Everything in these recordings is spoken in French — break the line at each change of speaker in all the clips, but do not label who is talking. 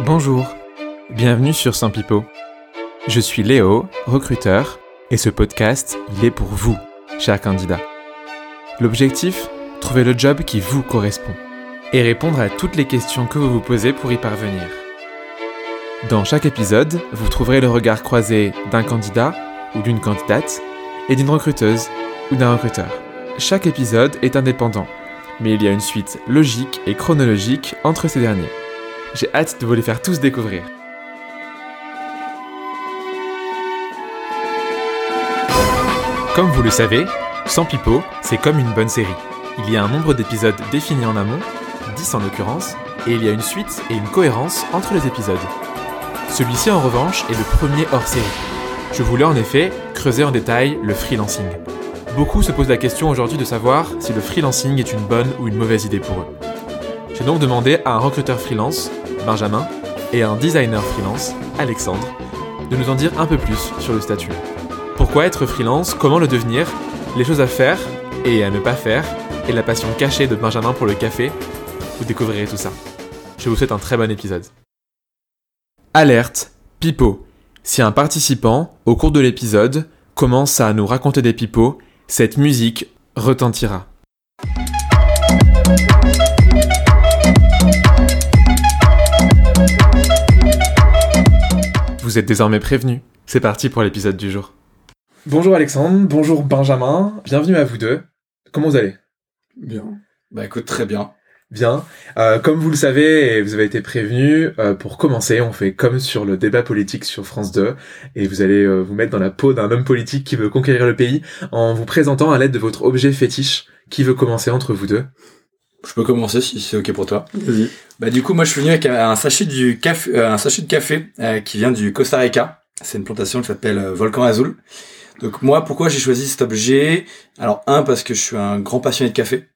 Bonjour, bienvenue sur Pipo. Je suis Léo, recruteur, et ce podcast, il est pour vous, chers candidats. L'objectif Trouver le job qui vous correspond et répondre à toutes les questions que vous vous posez pour y parvenir. Dans chaque épisode, vous trouverez le regard croisé d'un candidat ou d'une candidate et d'une recruteuse ou d'un recruteur. Chaque épisode est indépendant, mais il y a une suite logique et chronologique entre ces derniers. J'ai hâte de vous les faire tous découvrir. Comme vous le savez, Sans Pipo, c'est comme une bonne série. Il y a un nombre d'épisodes défini en amont, 10 en l'occurrence, et il y a une suite et une cohérence entre les épisodes. Celui-ci en revanche est le premier hors série. Je voulais en effet creuser en détail le freelancing. Beaucoup se posent la question aujourd'hui de savoir si le freelancing est une bonne ou une mauvaise idée pour eux. J'ai donc demandé à un recruteur freelance, Benjamin, et un designer freelance, Alexandre, de nous en dire un peu plus sur le statut. Pourquoi être freelance? Comment le devenir? Les choses à faire et à ne pas faire Et la passion cachée de Benjamin pour le café Vous découvrirez tout ça. Je vous souhaite un très bon épisode. Alerte, pipeau. Si un participant, au cours de l'épisode, commence à nous raconter des pipeaux, cette musique retentira. Vous êtes désormais prévenus. C'est parti pour l'épisode du jour. Bonjour Alexandre, bonjour Benjamin, bienvenue à vous deux. Comment vous allez?
Bien. Bah écoute, très bien.
Bien. Euh, comme vous le savez, et vous avez été prévenus, euh, pour commencer, on fait comme sur le débat politique sur France 2, et vous allez euh, vous mettre dans la peau d'un homme politique qui veut conquérir le pays en vous présentant à l'aide de votre objet fétiche. Qui veut commencer entre vous deux?
Je peux commencer si c'est ok pour toi.
Vas-y.
Bah du coup, moi je suis venu avec un sachet du café, euh, un sachet de café euh, qui vient du Costa Rica. C'est une plantation qui s'appelle euh, Volcan Azul. Donc moi, pourquoi j'ai choisi cet objet? Alors un parce que je suis un grand passionné de café.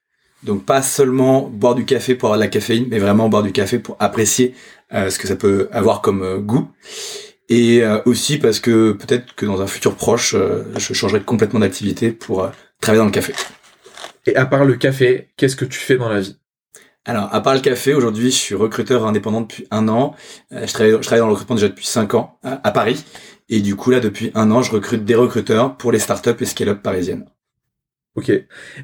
Donc pas seulement boire du café pour avoir de la caféine, mais vraiment boire du café pour apprécier euh, ce que ça peut avoir comme euh, goût. Et euh, aussi parce que peut-être que dans un futur proche, euh, je changerai complètement d'activité pour euh, travailler dans le café.
Et à part le café, qu'est-ce que tu fais dans la vie?
Alors, à part le café, aujourd'hui, je suis recruteur indépendant depuis un an. Euh, je, travaille, je travaille dans le recrutement déjà depuis cinq ans à, à Paris. Et du coup, là, depuis un an, je recrute des recruteurs pour les startups et scale-up parisiennes.
Ok.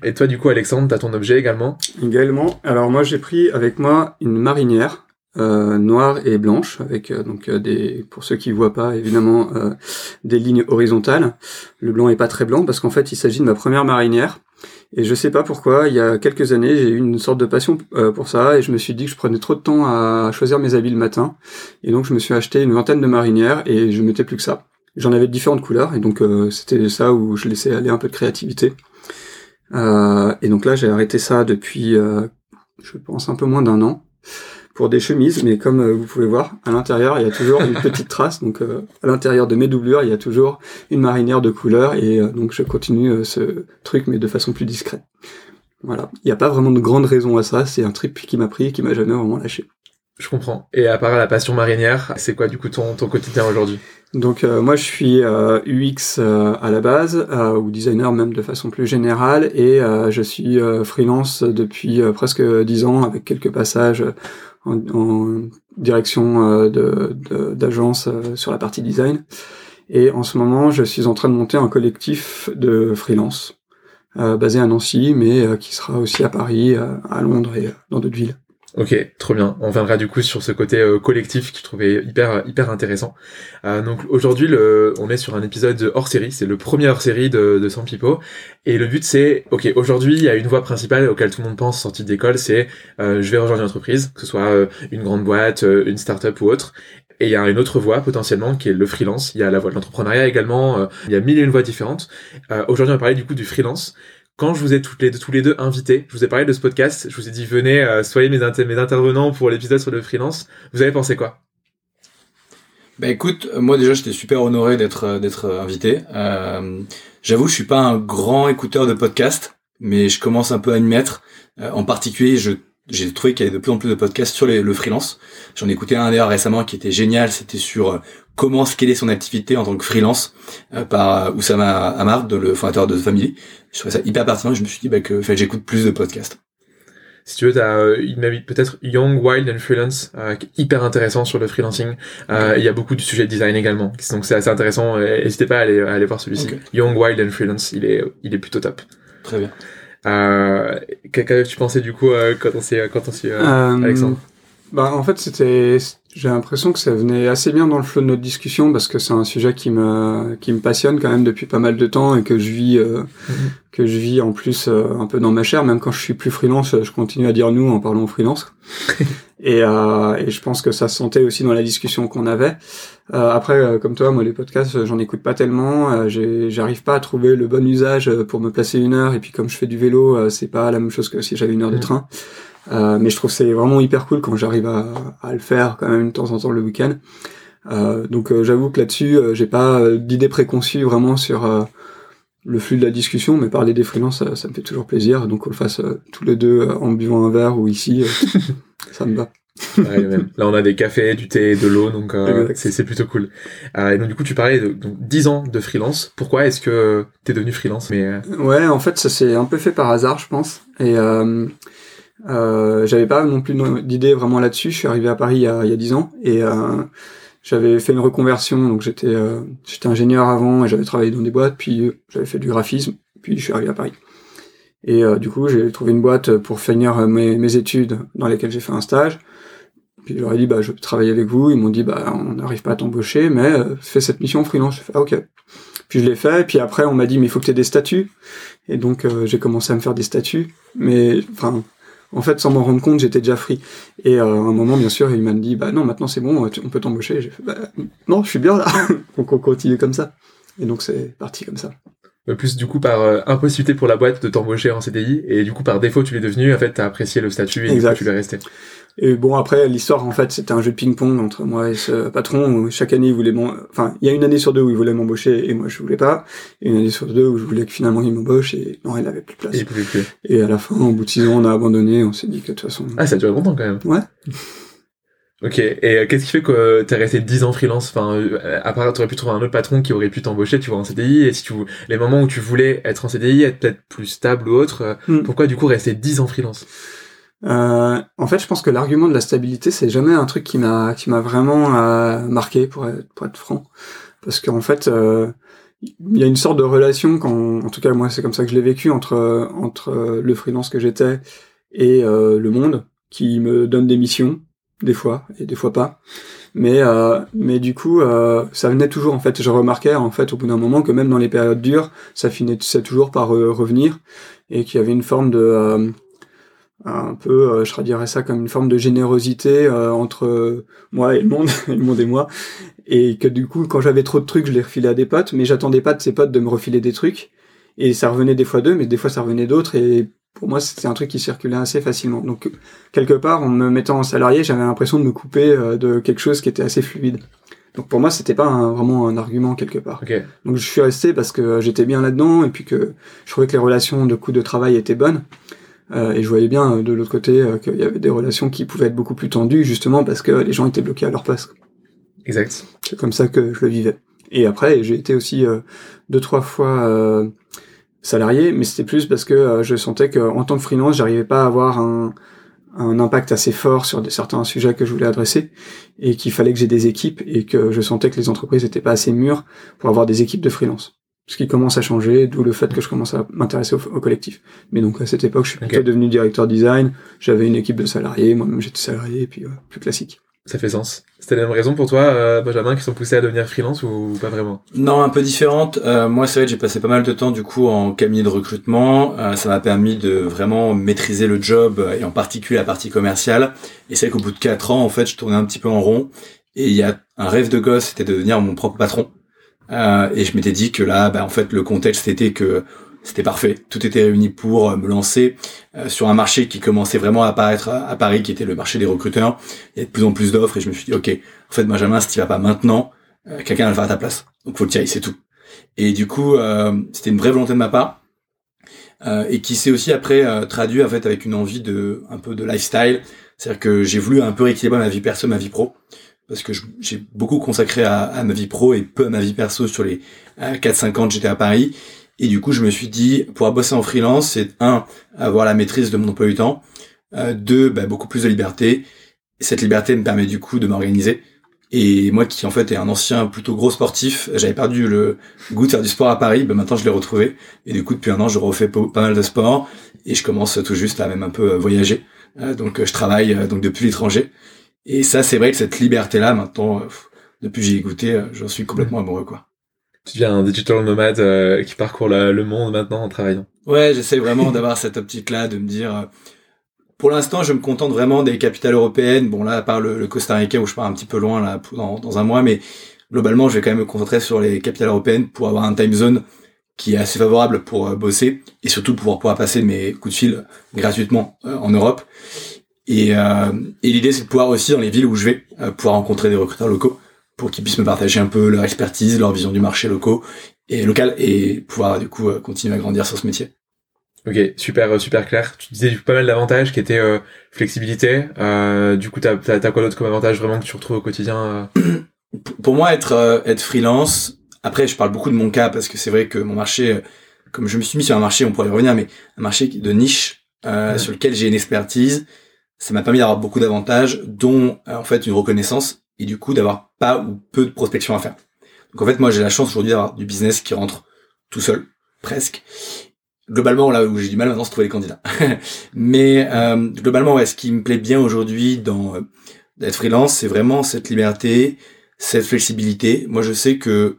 Et toi, du coup, Alexandre, t'as ton objet également?
Également. Alors moi j'ai pris avec moi une marinière euh, noire et blanche avec euh, donc euh, des pour ceux qui voient pas évidemment euh, des lignes horizontales. Le blanc est pas très blanc parce qu'en fait il s'agit de ma première marinière et je sais pas pourquoi il y a quelques années j'ai eu une sorte de passion euh, pour ça et je me suis dit que je prenais trop de temps à choisir mes habits le matin et donc je me suis acheté une vingtaine de marinières et je mettais plus que ça. J'en avais de différentes couleurs et donc euh, c'était ça où je laissais aller un peu de créativité. Euh, et donc là, j'ai arrêté ça depuis, je pense, un peu moins d'un an pour des chemises, mais comme euh, vous pouvez voir, à l'intérieur, il y a toujours une petite trace. Donc, euh, à l'intérieur de mes doublures, il y a toujours une marinière de couleur, et euh, donc je continue ce truc, mais de façon plus discrète. Voilà. Il n'y a pas vraiment de grande raison à ça. C'est un trip qui m'a pris et qui m'a jamais vraiment lâché.
Je comprends. Et à part la passion marinière, c'est quoi du coup ton, ton quotidien aujourd'hui?
Donc euh, moi je suis euh, UX euh, à la base ou designer même de façon plus générale et je suis freelance depuis presque dix ans avec quelques passages en, direction euh, de- de- d'agence euh, sur la partie design et en ce moment je suis en train de monter un collectif de freelance euh, basé à Nancy mais qui sera aussi à Paris, à Londres et dans d'autres villes.
Ok, trop bien. On viendra du coup sur ce côté euh, collectif que je trouvais hyper hyper intéressant. Euh, donc aujourd'hui, on est sur un épisode hors série. C'est le premier hors série de, de Sans Pipo. Et le but c'est, ok, aujourd'hui il y a une voie principale auquel tout le monde pense sortie d'école, c'est euh, je vais rejoindre une entreprise, que ce soit euh, une grande boîte, euh, une start-up ou autre. Et il y a une autre voie potentiellement qui est le freelance. Il y a la voie de l'entrepreneuriat également. il y a mille et une voies différentes. Aujourd'hui on va parler du coup du freelance. Quand je vous ai tous les deux invités, je vous ai parlé de ce podcast, je vous ai dit venez, euh, soyez mes, inter- mes intervenants pour l'épisode sur le freelance. Vous avez pensé quoi?
Bah écoute, moi déjà j'étais super honoré d'être euh, d'être euh, invité. J'avoue, je suis pas un grand écouteur de podcasts, mais je commence un peu à y mettre. En particulier, je j'ai trouvé qu'il y avait de plus en plus de podcasts sur les- le freelance. J'en ai écouté un d'ailleurs récemment qui était génial. C'était sur euh, comment scaler son activité en tant que freelance euh, par euh, Oussama Hamar, de- le fondateur de The Family. Je trouvais ça hyper pertinent. et Je me suis dit bah, que j'écoute plus de podcasts.
si tu veux, t'as euh, peut-être Young, Wild and Freelance, euh, qui est hyper intéressant sur le freelancing. Euh, Il y a beaucoup de sujets de design également, donc c'est assez intéressant. N'hésitez pas à aller, à aller voir celui-ci. Young, Wild and Freelance, il est, il est plutôt top.
Très bien.
Euh, Qu'avais-tu pensé du coup euh, quand on s'est, quand on s'est, euh,
Euh,
Alexandre
Bah en fait c'était j'ai l'impression que ça venait assez bien dans le flot de notre discussion parce que c'est un sujet qui me qui me passionne quand même depuis pas mal de temps et que je vis euh,
Mhm.
que je vis en plus euh, un peu dans ma chair même quand je suis plus freelance je continue à dire nous en parlant freelance et euh, et je pense que ça se sentait aussi dans la discussion qu'on avait. Euh, après euh, comme toi moi les podcasts euh, j'en écoute pas tellement. Euh, j'arrive pas à trouver le bon usage euh, pour me placer une heure. Et puis comme je fais du vélo euh, c'est pas la même chose que si j'avais une heure de train. Euh, mais je trouve c'est vraiment hyper cool quand j'arrive à, à le faire quand même de temps en temps le week-end. Euh, donc euh, j'avoue que là-dessus, euh, j'ai pas d'idée préconçue vraiment sur euh, le flux de la discussion, mais parler des freelances, ça, ça me fait toujours plaisir. Donc on le fasse euh, tous les deux euh, en buvant un verre ou ici, euh, ça me va.
Ouais, même. Là, on a des cafés, du thé, de l'eau, donc c'est plutôt cool. Et donc du coup, tu parlais de donc, 10 ans de freelance. Pourquoi est-ce que t'es devenu freelance? Mais
Ouais, en fait, ça s'est un peu fait par hasard, je pense. Et j'avais pas non plus d'idée vraiment là-dessus. Je suis arrivé à Paris il y a, il y a 10 ans et euh, j'avais fait une reconversion. Donc j'étais euh, j'étais ingénieur avant et j'avais travaillé dans des boîtes. Puis euh, j'avais fait du graphisme. Puis je suis arrivé à Paris. Et euh, du coup, j'ai trouvé une boîte pour finir euh, mes, études dans lesquelles j'ai fait un stage. Puis je leur ai dit, bah, je veux travailler avec vous. Ils m'ont dit, bah, on n'arrive pas à t'embaucher, mais euh, fais cette mission freelance. Ah, ok. Puis je l'ai fait. Puis après, on m'a dit, mais il faut que tu aies des statuts. Et donc, euh, j'ai commencé à me faire des statuts. Mais, enfin, en fait, sans m'en rendre compte, j'étais déjà free. Et euh, à un moment, bien sûr, il m'a dit, bah non, maintenant c'est bon, on peut t'embaucher. J'ai fait, bah non, je suis bien là. donc on continue comme ça. Et donc c'est parti comme ça.
Euh, plus du coup par euh, impossibilité pour la boîte de t'embaucher en CDI, et du coup par défaut, tu l'es devenu. En fait, t'as apprécié le statut et du coup, tu l'es resté.
Et bon, après, l'histoire, en fait, c'était un jeu de ping-pong entre moi et ce patron où chaque année, il voulait. Enfin, il y a une année sur deux où il voulait m'embaucher et moi, je voulais pas. Et une année sur deux où je voulais que finalement il m'embauche et non, il avait plus de place.
Et plus.
Et à la fin, au bout de six ans, on a abandonné. On s'est dit que de toute façon...
Ah, ça a duré longtemps quand même.
Ouais.
Ok, et euh, qu'est-ce qui fait que euh, t'es resté 10 ans freelance? Enfin, euh, à part, t'aurais pu trouver un autre patron qui aurait pu t'embaucher, tu vois, en CDI, et si tu, les moments où tu voulais être en CDI, être peut-être plus stable ou autre,
Hmm.
pourquoi du coup rester 10 ans freelance?
Euh, en fait, je pense que l'argument de la stabilité, c'est jamais un truc qui m'a qui m'a vraiment euh, marqué pour être, pour être franc, parce qu'en fait, euh, il y a une sorte de relation quand, en tout cas moi, c'est comme ça que je l'ai vécu entre entre le freelance que j'étais et euh, le monde, qui me donne des missions des fois et des fois pas. Mais euh, mais du coup, euh, ça venait toujours en fait. Je remarquais en fait au bout d'un moment que même dans les périodes dures, ça finissait toujours par euh, revenir et qu'il y avait une forme de un peu, je ça comme une forme de générosité entre moi et le monde, le monde et moi, et que du coup, quand j'avais trop de trucs, je les refilais à des potes, mais j'attendais pas de ces potes de me refiler des trucs, et ça revenait des fois d'eux, mais des fois ça revenait d'autres, et pour moi, c'était un truc qui circulait assez facilement. Donc, quelque part, en me mettant en salarié, j'avais l'impression de me couper euh, de quelque chose qui était assez fluide. Donc pour moi, c'était pas un- vraiment un argument quelque part.
Ok,
Donc je suis resté parce que j'étais bien là-dedans et puis que je trouvais que les relations de coût de travail étaient bonnes. Euh, et je voyais bien euh, de l'autre côté euh, qu'il y avait des relations qui pouvaient être beaucoup plus tendues justement parce que les gens étaient bloqués à leur place.
exact.
C'est comme ça que je le vivais. Et après, j'ai été aussi euh, deux trois fois euh, salarié, mais c'était plus parce que euh, je sentais qu'en tant que freelance, j'arrivais pas à avoir un, un impact assez fort sur des, certains sujets que je voulais adresser et qu'il fallait que j'ai des équipes et que je sentais que les entreprises n'étaient pas assez mûres pour avoir des équipes de freelance. Ce qui commence à changer, d'où le fait que je commence à m'intéresser au, au collectif. Mais donc à cette époque, je suis plutôt devenu directeur design. J'avais une équipe de salariés, moi-même j'étais salarié, et puis euh, plus classique.
Ça fait sens. C'était la même raison pour toi, euh, Benjamin, qui sont poussés à devenir freelance ou pas vraiment?
Non, un peu différente. Euh, moi, c'est vrai que j'ai passé pas mal de temps du coup en cabinet de recrutement. Euh, ça m'a permis de vraiment maîtriser le job euh, et en particulier la partie commerciale. Et c'est vrai qu'au bout de quatre ans, en fait, je tournais un petit peu en rond. Et il y a un rêve de gosse, c'était de devenir mon propre patron. Et je m'étais dit que là, bah, en fait, le contexte était que c'était parfait. Tout était réuni pour euh, me lancer euh, sur un marché qui commençait vraiment à apparaître à, Paris, qui était le marché des recruteurs. Il y a de plus en plus d'offres et je me suis dit, ok, en fait, Benjamin, si tu vas pas maintenant, euh, quelqu'un va le faire à ta place. Donc faut le tirer, c'est tout. Et du coup, c'était une vraie volonté de ma part. et qui s'est aussi après traduit en fait avec une envie de un peu de lifestyle, c'est-à-dire que j'ai voulu un peu rééquilibrer ma vie perso, ma vie pro, parce que j'ai beaucoup consacré à, à ma vie pro et peu à ma vie perso sur les euh, 4-5 ans que j'étais à Paris. Et du coup, je me suis dit, pour bosser en freelance, c'est un avoir la maîtrise de mon emploi du temps, Euh, deux, bah, beaucoup plus de liberté. cette liberté me permet du coup de m'organiser. Et moi qui en fait est un ancien plutôt gros sportif, j'avais perdu le goût de faire du sport à Paris, bah, maintenant je l'ai retrouvé. Et du coup depuis un an je refais pas mal de sport et je commence tout juste à même un peu voyager. donc je travaille donc depuis l'étranger. Et ça c'est vrai que cette liberté là maintenant, depuis que j'y ai goûté, j'en suis complètement amoureux quoi.
Tu deviens un digital nomade euh, qui parcourt le monde maintenant en travaillant.
Ouais, j'essaie vraiment d'avoir cette optique-là, de me dire. Euh, pour l'instant, je me contente vraiment des capitales européennes. Bon là, à part le, Costa Rica où je pars un petit peu loin là dans, dans, un mois, mais globalement, je vais quand même me concentrer sur les capitales européennes pour avoir un time zone qui est assez favorable pour euh, bosser et surtout pouvoir pouvoir passer mes coups de fil gratuitement en Europe. Et, et l'idée, c'est de pouvoir aussi dans les villes où je vais pouvoir rencontrer des recruteurs locaux pour qu'ils puissent me partager un peu leur expertise, leur vision du marché locaux et local et pouvoir du coup euh, continuer à grandir sur ce métier.
Ok, super euh, super clair. Tu disais pas mal d'avantages qui étaient euh, flexibilité. Euh, du coup, t'as as, quoi d'autre comme avantage vraiment que tu retrouves au quotidien
Pour moi, être être freelance. Après, je parle beaucoup de mon cas parce que c'est vrai que mon marché, comme je me suis mis sur un marché, on pourrait y revenir, mais un marché de niche sur lequel j'ai une expertise, ça m'a permis d'avoir beaucoup d'avantages, dont en fait une reconnaissance et du coup d'avoir pas ou peu de prospection à faire. Donc en fait, moi j'ai la chance aujourd'hui d'avoir du business qui rentre tout seul, presque. Globalement, là où j'ai du mal maintenant, c'est trouver les candidats. Mais euh, globalement, ouais, ce qui me plaît bien aujourd'hui dans euh, d'être freelance, c'est vraiment cette liberté, cette flexibilité. Moi, je sais que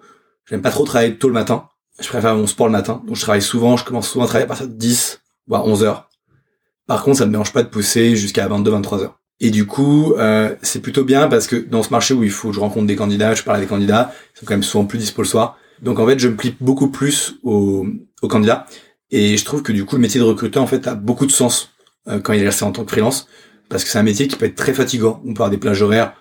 j'aime pas trop travailler tôt le matin. Je préfère mon sport le matin. Donc je travaille souvent, je commence souvent à travailler à partir de 10, voire 11 heures. Par contre, ça me dérange pas de pousser jusqu'à 22, 23 heures. Et du coup, euh, c'est plutôt bien parce que dans ce marché où il faut que je rencontre des candidats, je parle à des candidats, ils sont quand même souvent plus dispo le soir. Donc en fait, je me plie beaucoup plus aux, aux candidats. Et je trouve que du coup, le métier de recruteur, en fait, a beaucoup de sens euh, quand il est resté en tant que freelance. Parce que c'est un métier qui peut être très fatigant. On peut avoir des plages horaires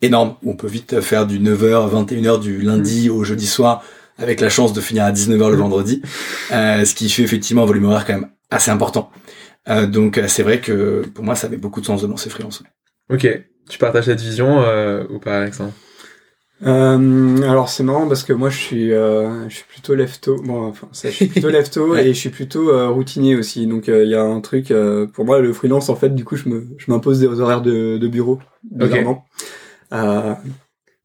énormes. On peut vite faire du 9h, 21h du lundi au jeudi soir avec la chance de finir à 19h le vendredi. Euh, ce qui fait effectivement un volume horaire quand même assez important. Euh, donc euh, c'est vrai que pour moi ça avait beaucoup de sens de lancer freelance.
Ok, tu partages cette vision euh, ou pas Alexandre?
Euh, alors c'est marrant parce que moi je suis euh, je suis plutôt lefto. Bon enfin je suis plutôt lefto et je suis plutôt routinier aussi. Donc il y a un truc pour moi le freelance en fait du coup je me je m'impose des horaires de, de bureau bizarrement.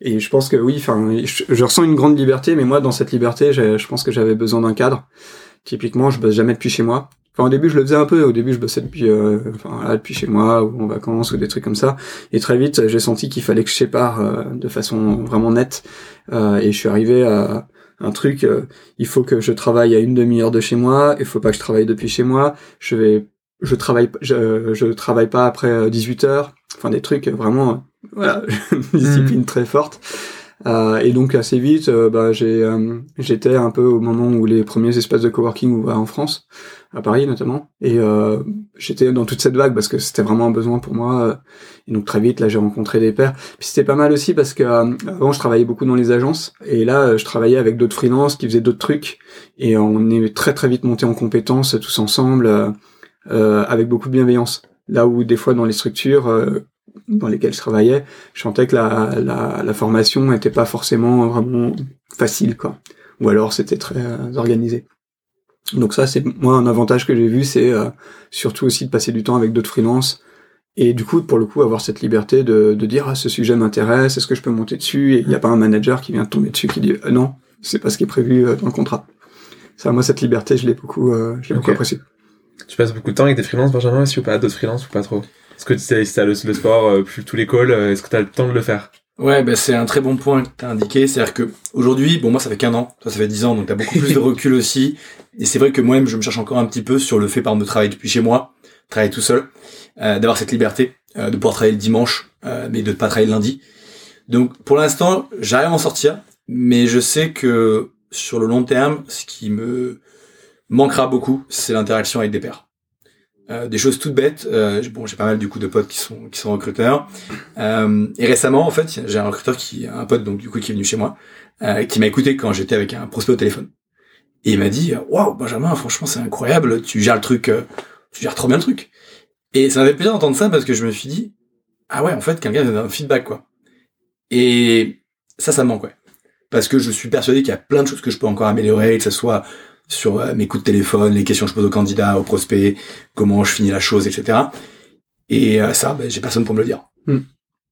Et je pense que oui enfin je, je, ressens une grande liberté mais moi dans cette liberté je pense que j'avais besoin d'un cadre. Typiquement je bosse jamais depuis chez moi Enfin, au début, je le faisais un peu. Au début, je bossais depuis, euh, enfin, là, depuis chez moi ou en vacances ou des trucs comme ça. Et très vite, j'ai senti qu'il fallait que je sépare euh, de façon vraiment nette. Euh, et je suis arrivé à un truc. Euh, il faut que je travaille à une demi-heure de chez moi. Il faut pas que je travaille depuis chez moi. Je vais, je travaille, je, je travaille pas après 18 heures. Enfin, des trucs vraiment, voilà, une discipline mmh. très forte. Euh, et donc assez vite, bah, j'ai, j'étais un peu au moment où les premiers espaces de coworking ouvraient en France à Paris notamment. Et euh, j'étais dans toute cette vague parce que c'était vraiment un besoin pour moi. Et donc très vite, là, j'ai rencontré des pairs. Puis c'était pas mal aussi parce que euh, avant, je travaillais beaucoup dans les agences. Et là, je travaillais avec d'autres freelances qui faisaient d'autres trucs. Et on est très très vite monté en compétences tous ensemble euh, avec beaucoup de bienveillance. Là où des fois dans les structures dans lesquelles je travaillais, je sentais que la, la, la formation n'était pas forcément vraiment facile, quoi. Ou alors c'était très organisé. Donc ça, c'est moi un avantage que j'ai vu, c'est euh, surtout aussi de passer du temps avec d'autres freelances et du coup, pour le coup, avoir cette liberté de, de dire ah ce sujet m'intéresse, est-ce que je peux monter dessus? Et il n'y a pas un manager qui vient tomber dessus qui dit euh, non, c'est pas ce qui est prévu euh, dans le contrat. Ça, moi, cette liberté, je l'ai beaucoup, euh, je l'ai beaucoup apprécié.
Tu passes beaucoup de temps avec des freelances, Benjamin, si ou pas? D'autres freelances ou pas trop? Est-ce que tu as le, le sport, plus tous les calls, est-ce que tu as le temps de le faire?
Ouais, bah c'est un très bon point que tu as indiqué. C'est-à-dire que aujourd'hui, bon, moi, ça fait qu'un an, toi, ça fait dix ans, donc tu as beaucoup plus de recul aussi. Et c'est vrai que moi-même, je me cherche encore un petit peu sur le fait, par de travailler depuis chez moi, travailler tout seul, euh, d'avoir cette liberté, euh, de pouvoir travailler le dimanche, euh, mais de ne pas travailler le lundi. Donc, pour l'instant, j'arrive à m'en sortir, mais je sais que sur le long terme, ce qui me manquera beaucoup, c'est l'interaction avec des pairs. Euh, des choses toutes bêtes. Euh, bon, j'ai pas mal du coup de potes qui sont qui sont recruteurs. Euh, et récemment, en fait, j'ai un recruteur qui, un pote donc du coup qui est venu chez moi, qui m'a écouté quand j'étais avec un prospect au téléphone. Et il m'a dit, waouh, Benjamin, franchement, c'est incroyable, tu gères le truc, tu gères trop bien le truc. Et ça m'avait plaisir d'entendre ça parce que je me suis dit, ah ouais, en fait, quelqu'un donne un feedback quoi. Et ça, ça me manque ouais. Parce que je suis persuadé qu'il y a plein de choses que je peux encore améliorer, que ce soit sur euh, mes coups de téléphone, les questions que je pose aux candidats, aux prospects, comment je finis la chose, etc. Et euh, ça, ben, j'ai personne pour me le dire.
Hmm.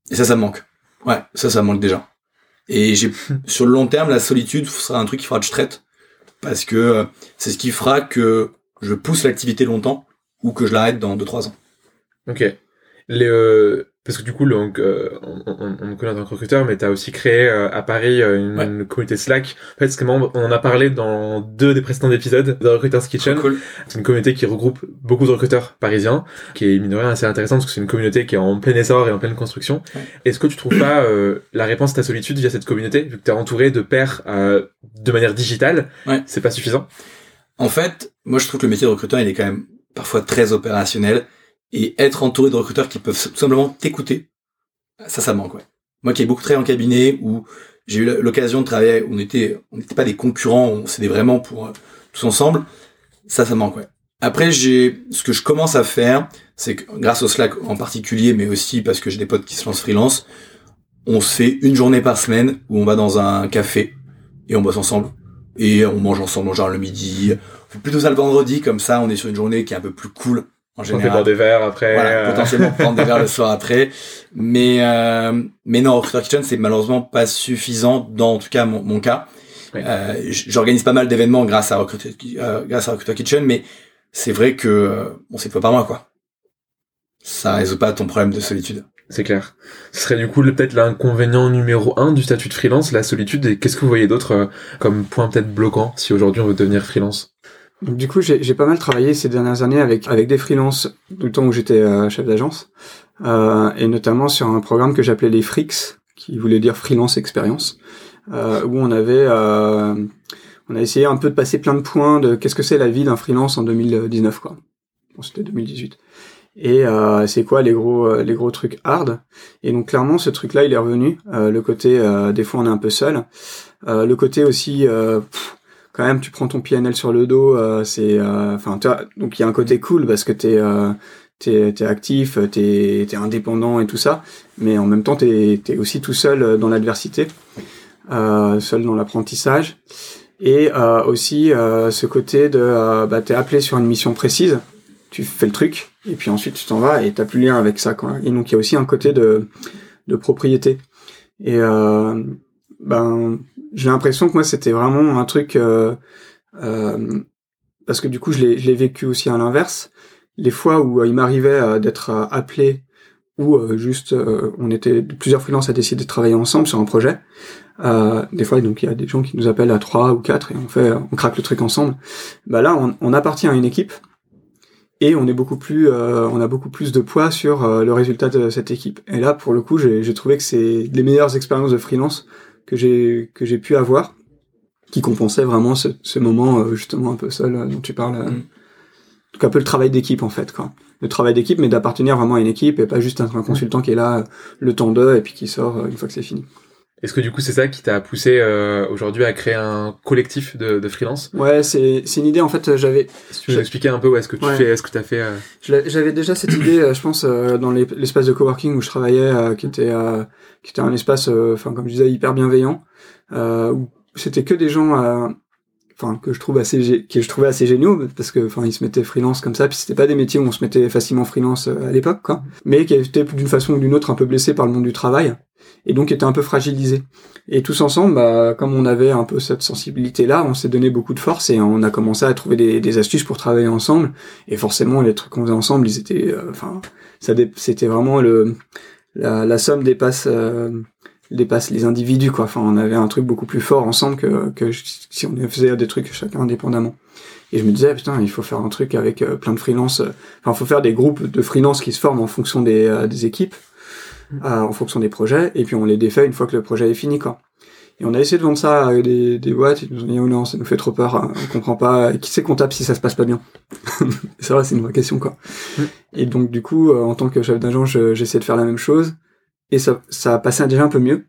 Et ça, ça me manque. Ouais, ça, ça me manque déjà. Et j'ai sur le long terme, la solitude sera un truc qu'il faudra que je traite parce que euh, c'est ce qui fera que je pousse l'activité longtemps ou que je l'arrête dans 2-3 ans.
Ok. Les, euh, parce que du coup, donc, euh, on, on, on connaît en tant que recruteur, mais tu as aussi créé euh, à Paris euh, une,
Ouais.
une communauté Slack. En fait, c'est comment on en a parlé dans deux des précédents épisodes de Recruiters Kitchen.
Cool.
C'est une communauté qui regroupe beaucoup de recruteurs parisiens, qui est mine de rien assez intéressante parce que c'est une communauté qui est en plein essor et en pleine construction.
Ouais.
Est-ce que tu trouves pas euh, la réponse à ta solitude via cette communauté, vu que tu es entouré de pairs euh, de manière digitale,
Ouais.
c'est pas suffisant?
En fait, moi je trouve que le métier de recruteur, il est quand même parfois très opérationnel. Et être entouré de recruteurs qui peuvent tout simplement t'écouter, ça, ça manque, ouais. Moi qui ai beaucoup travaillé en cabinet, où j'ai eu l'occasion de travailler, on était, on n'était pas des concurrents, on s'aidait vraiment pour euh, tous ensemble, ça, ça manque, ouais. Après, j'ai, ce que je commence à faire, c'est que grâce au Slack en particulier, mais aussi parce que j'ai des potes qui se lancent freelance, on se fait une journée par semaine où on va dans un café et on bosse ensemble. Et on mange ensemble, genre le midi. On fait plutôt ça le vendredi, comme ça, on est sur une journée qui est un peu plus cool, en
On
général.
boire des verres après.
Voilà,
euh,
potentiellement prendre des verres le soir après. Mais, euh, mais non, Recruiter Kitchen, c'est malheureusement pas suffisant dans, en tout cas, mon, mon cas. Euh, J'organise pas mal d'événements grâce à Recruiter, euh, grâce à Recruiter Kitchen, mais c'est vrai que, bon, c'est pas par moi, quoi. Ça résout pas ton problème de solitude.
C'est clair. Ce serait du coup peut-être l'inconvénient numéro un du statut de freelance, la solitude. Et qu'est-ce que vous voyez d'autre comme point peut-être bloquant si aujourd'hui on veut devenir freelance?
Du coup, j'ai pas mal travaillé ces dernières années avec avec des freelances du temps où j'étais euh, chef d'agence, euh, et notamment sur un programme que j'appelais les Freaks, qui voulait dire freelance expérience, euh, où on avait on a essayé un peu de passer plein de points de qu'est-ce que c'est la vie d'un freelance en 2019 quoi. Bon, c'était 2018. Et c'est quoi les gros les gros trucs hard? Et donc clairement ce truc là il est revenu. Le côté des fois on est un peu seul. Le côté aussi quand même tu prends ton PNL sur le dos, euh, c'est euh, enfin donc il y a un côté cool parce que t'es euh, t'es actif, t'es t'es indépendant et tout ça, mais en même temps t'es t'es aussi tout seul dans l'adversité, seul dans l'apprentissage et aussi ce côté de bah t'es appelé sur une mission précise, tu fais le truc et puis ensuite tu t'en vas et t'as plus lien avec ça quoi. Et donc il y a aussi un côté de de propriété et ben j'ai l'impression que moi c'était vraiment un truc euh, euh, parce que du coup je l'ai je l'ai vécu aussi à l'inverse. Les fois où euh, il m'arrivait euh, d'être euh, appelé ou juste on était plusieurs freelances à décider de travailler ensemble sur un projet des fois donc il y a des gens qui nous appellent à trois ou quatre et on fait on craque le truc ensemble. Bah là on, on appartient à une équipe et on est beaucoup plus euh, on a beaucoup plus de poids sur le résultat de cette équipe. Et là pour le coup j'ai trouvé que c'est les meilleures expériences de freelance que j'ai que j'ai pu avoir qui compensait vraiment ce, ce moment euh, justement un peu seul euh, dont tu parles euh.
Mm.
donc un peu le travail d'équipe en fait quoi le travail d'équipe mais d'appartenir vraiment à une équipe et pas juste être un consultant qui est là euh, le temps d'eux et puis qui sort une fois que c'est fini
Est-ce que du coup c'est ça qui t'a poussé euh, aujourd'hui à créer un collectif de, de freelance?
Ouais c'est c'est une idée. En fait euh, j'avais
Si tu veux expliquer un peu où est-ce que tu
Ouais.
fais, est-ce que t'as fait euh,
J'avais déjà cette idée, euh, je pense, euh, dans les- l'espace de coworking où je travaillais, euh, qui était euh, qui était un espace, euh, enfin comme je disais, hyper bienveillant, euh, où c'était que des gens, euh, enfin que je trouve assez, que je trouvais assez géniaux parce que, enfin, ils se mettaient freelance comme ça, puis c'était pas des métiers où on se mettait facilement freelance euh, à l'époque, quoi, mais qui étaient d'une façon ou d'une autre un peu blessés par le monde du travail et donc étaient un peu fragilisés. Et tous ensemble, bah, comme on avait un peu cette sensibilité-là, on s'est donné beaucoup de force et on a commencé à trouver des, astuces pour travailler ensemble. Et forcément, les trucs qu'on faisait ensemble, ils étaient, euh, enfin, c'était vraiment le, la, la somme dépasse, euh, dépasse les individus, quoi. Enfin, on avait un truc beaucoup plus fort ensemble que, que si on faisait des trucs chacun indépendamment. Et je me disais, putain, il faut faire un truc avec euh, plein de freelance. euh, Enfin, faut faire des groupes de freelance qui se forment en fonction des, euh, des équipes, euh, en fonction des projets, et puis on les défait une fois que le projet est fini, quoi. Et on a essayé de vendre ça à des, des boîtes, ils nous ont dit, oh non, ça nous fait trop peur, hein, on comprend pas, qui c'est comptable si ça se passe pas bien? C'est vrai, c'est une vraie question, quoi.
Mm.
Et donc, du coup, euh, en tant que chef d'agence, je- j'essaie de faire la même chose, et ça, ça a passé déjà un peu mieux.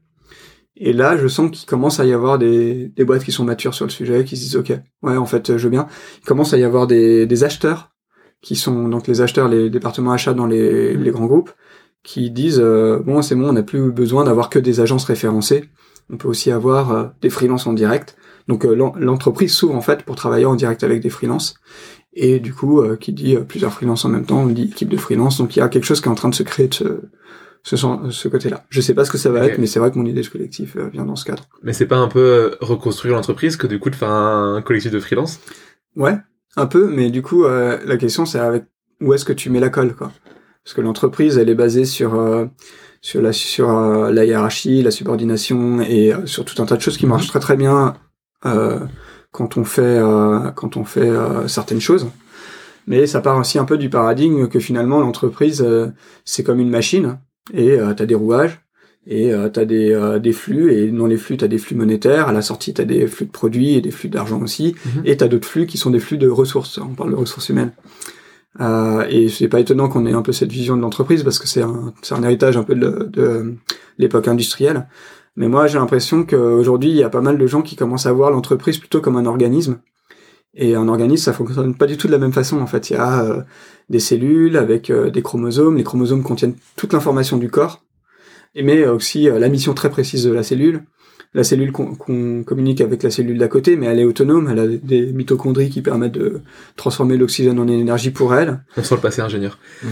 Et là, je sens qu'il commence à y avoir des, des boîtes qui sont matures sur le sujet, qui se disent, ok, ouais, en fait, je veux bien. Il commence à y avoir des, des acheteurs, qui sont donc les acheteurs, les départements achats dans les, les grands groupes, qui disent, euh, bon, c'est bon, on n'a plus besoin d'avoir que des agences référencées, on peut aussi avoir euh, des freelances en direct, Donc euh, l'en- l'entreprise s'ouvre en fait pour travailler en direct avec des freelances. Et du coup, qui dit plusieurs freelances en même temps, on dit équipe de freelance. Donc il y a quelque chose qui est en train de se créer de ce, ce, côté-là. Je sais pas ce que ça va être, mais c'est vrai que mon idée de collectif euh, vient dans ce cadre.
Mais c'est pas un peu euh, reconstruire l'entreprise que du coup de faire un collectif de freelance?
Ouais, un peu, mais du coup, euh, la question c'est avec où est-ce que tu mets la colle, quoi? Parce que l'entreprise, elle est basée sur euh, sur la sur euh, la hiérarchie, la subordination et sur tout un tas de choses qui marchent très très bien euh, quand on fait euh, quand on fait euh, certaines choses. Mais ça part aussi un peu du paradigme que finalement l'entreprise euh, c'est comme une machine et euh, t'as des rouages et euh, t'as des euh, des flux et dans les flux t'as des flux monétaires, à la sortie t'as des flux de produits et des flux d'argent aussi
Mhm.
et t'as d'autres flux qui sont des flux de ressources. On parle de ressources humaines. Euh, et c'est pas étonnant qu'on ait un peu cette vision de l'entreprise parce que c'est un, c'est un héritage un peu de, de l'époque industrielle. Mais moi, j'ai l'impression qu'aujourd'hui, il y a pas mal de gens qui commencent à voir l'entreprise plutôt comme un organisme. Et un organisme, ça fonctionne pas du tout de la même façon. En fait, il y a euh, des cellules avec euh, des chromosomes. Les chromosomes contiennent toute l'information du corps, et mais aussi euh, la mission très précise de la cellule. La cellule qu'on communique avec la cellule d'à côté, mais elle est autonome. Elle a des mitochondries qui permettent de transformer l'oxygène en énergie pour elle.
On sent le passé ingénieur.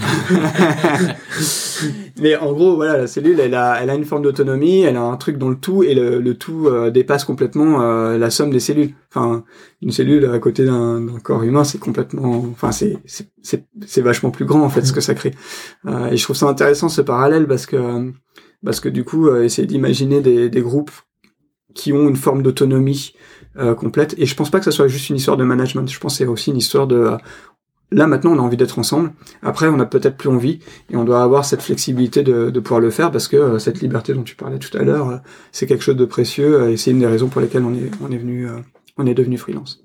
Mais en gros, voilà, la cellule, elle a, elle a une forme d'autonomie, elle a un truc dans le tout, et le, le tout euh, dépasse complètement euh, la somme des cellules. Enfin, une cellule à côté d'un corps humain, c'est complètement, enfin, c'est c'est c'est c'est vachement plus grand en fait ce que ça crée. Euh, et je trouve ça intéressant ce parallèle parce que parce que du coup, euh, essayer d'imaginer des, des groupes qui ont une forme d'autonomie euh, complète. Et je pense pas que ça soit juste une histoire de management. Je pense que c'est aussi une histoire de euh, là maintenant on a envie d'être ensemble. Après on a peut-être plus envie et on doit avoir cette flexibilité de, pouvoir le faire parce que euh, cette liberté dont tu parlais tout à l'heure, c'est quelque chose de précieux et c'est une des raisons pour lesquelles on est on est venu on est devenu freelance.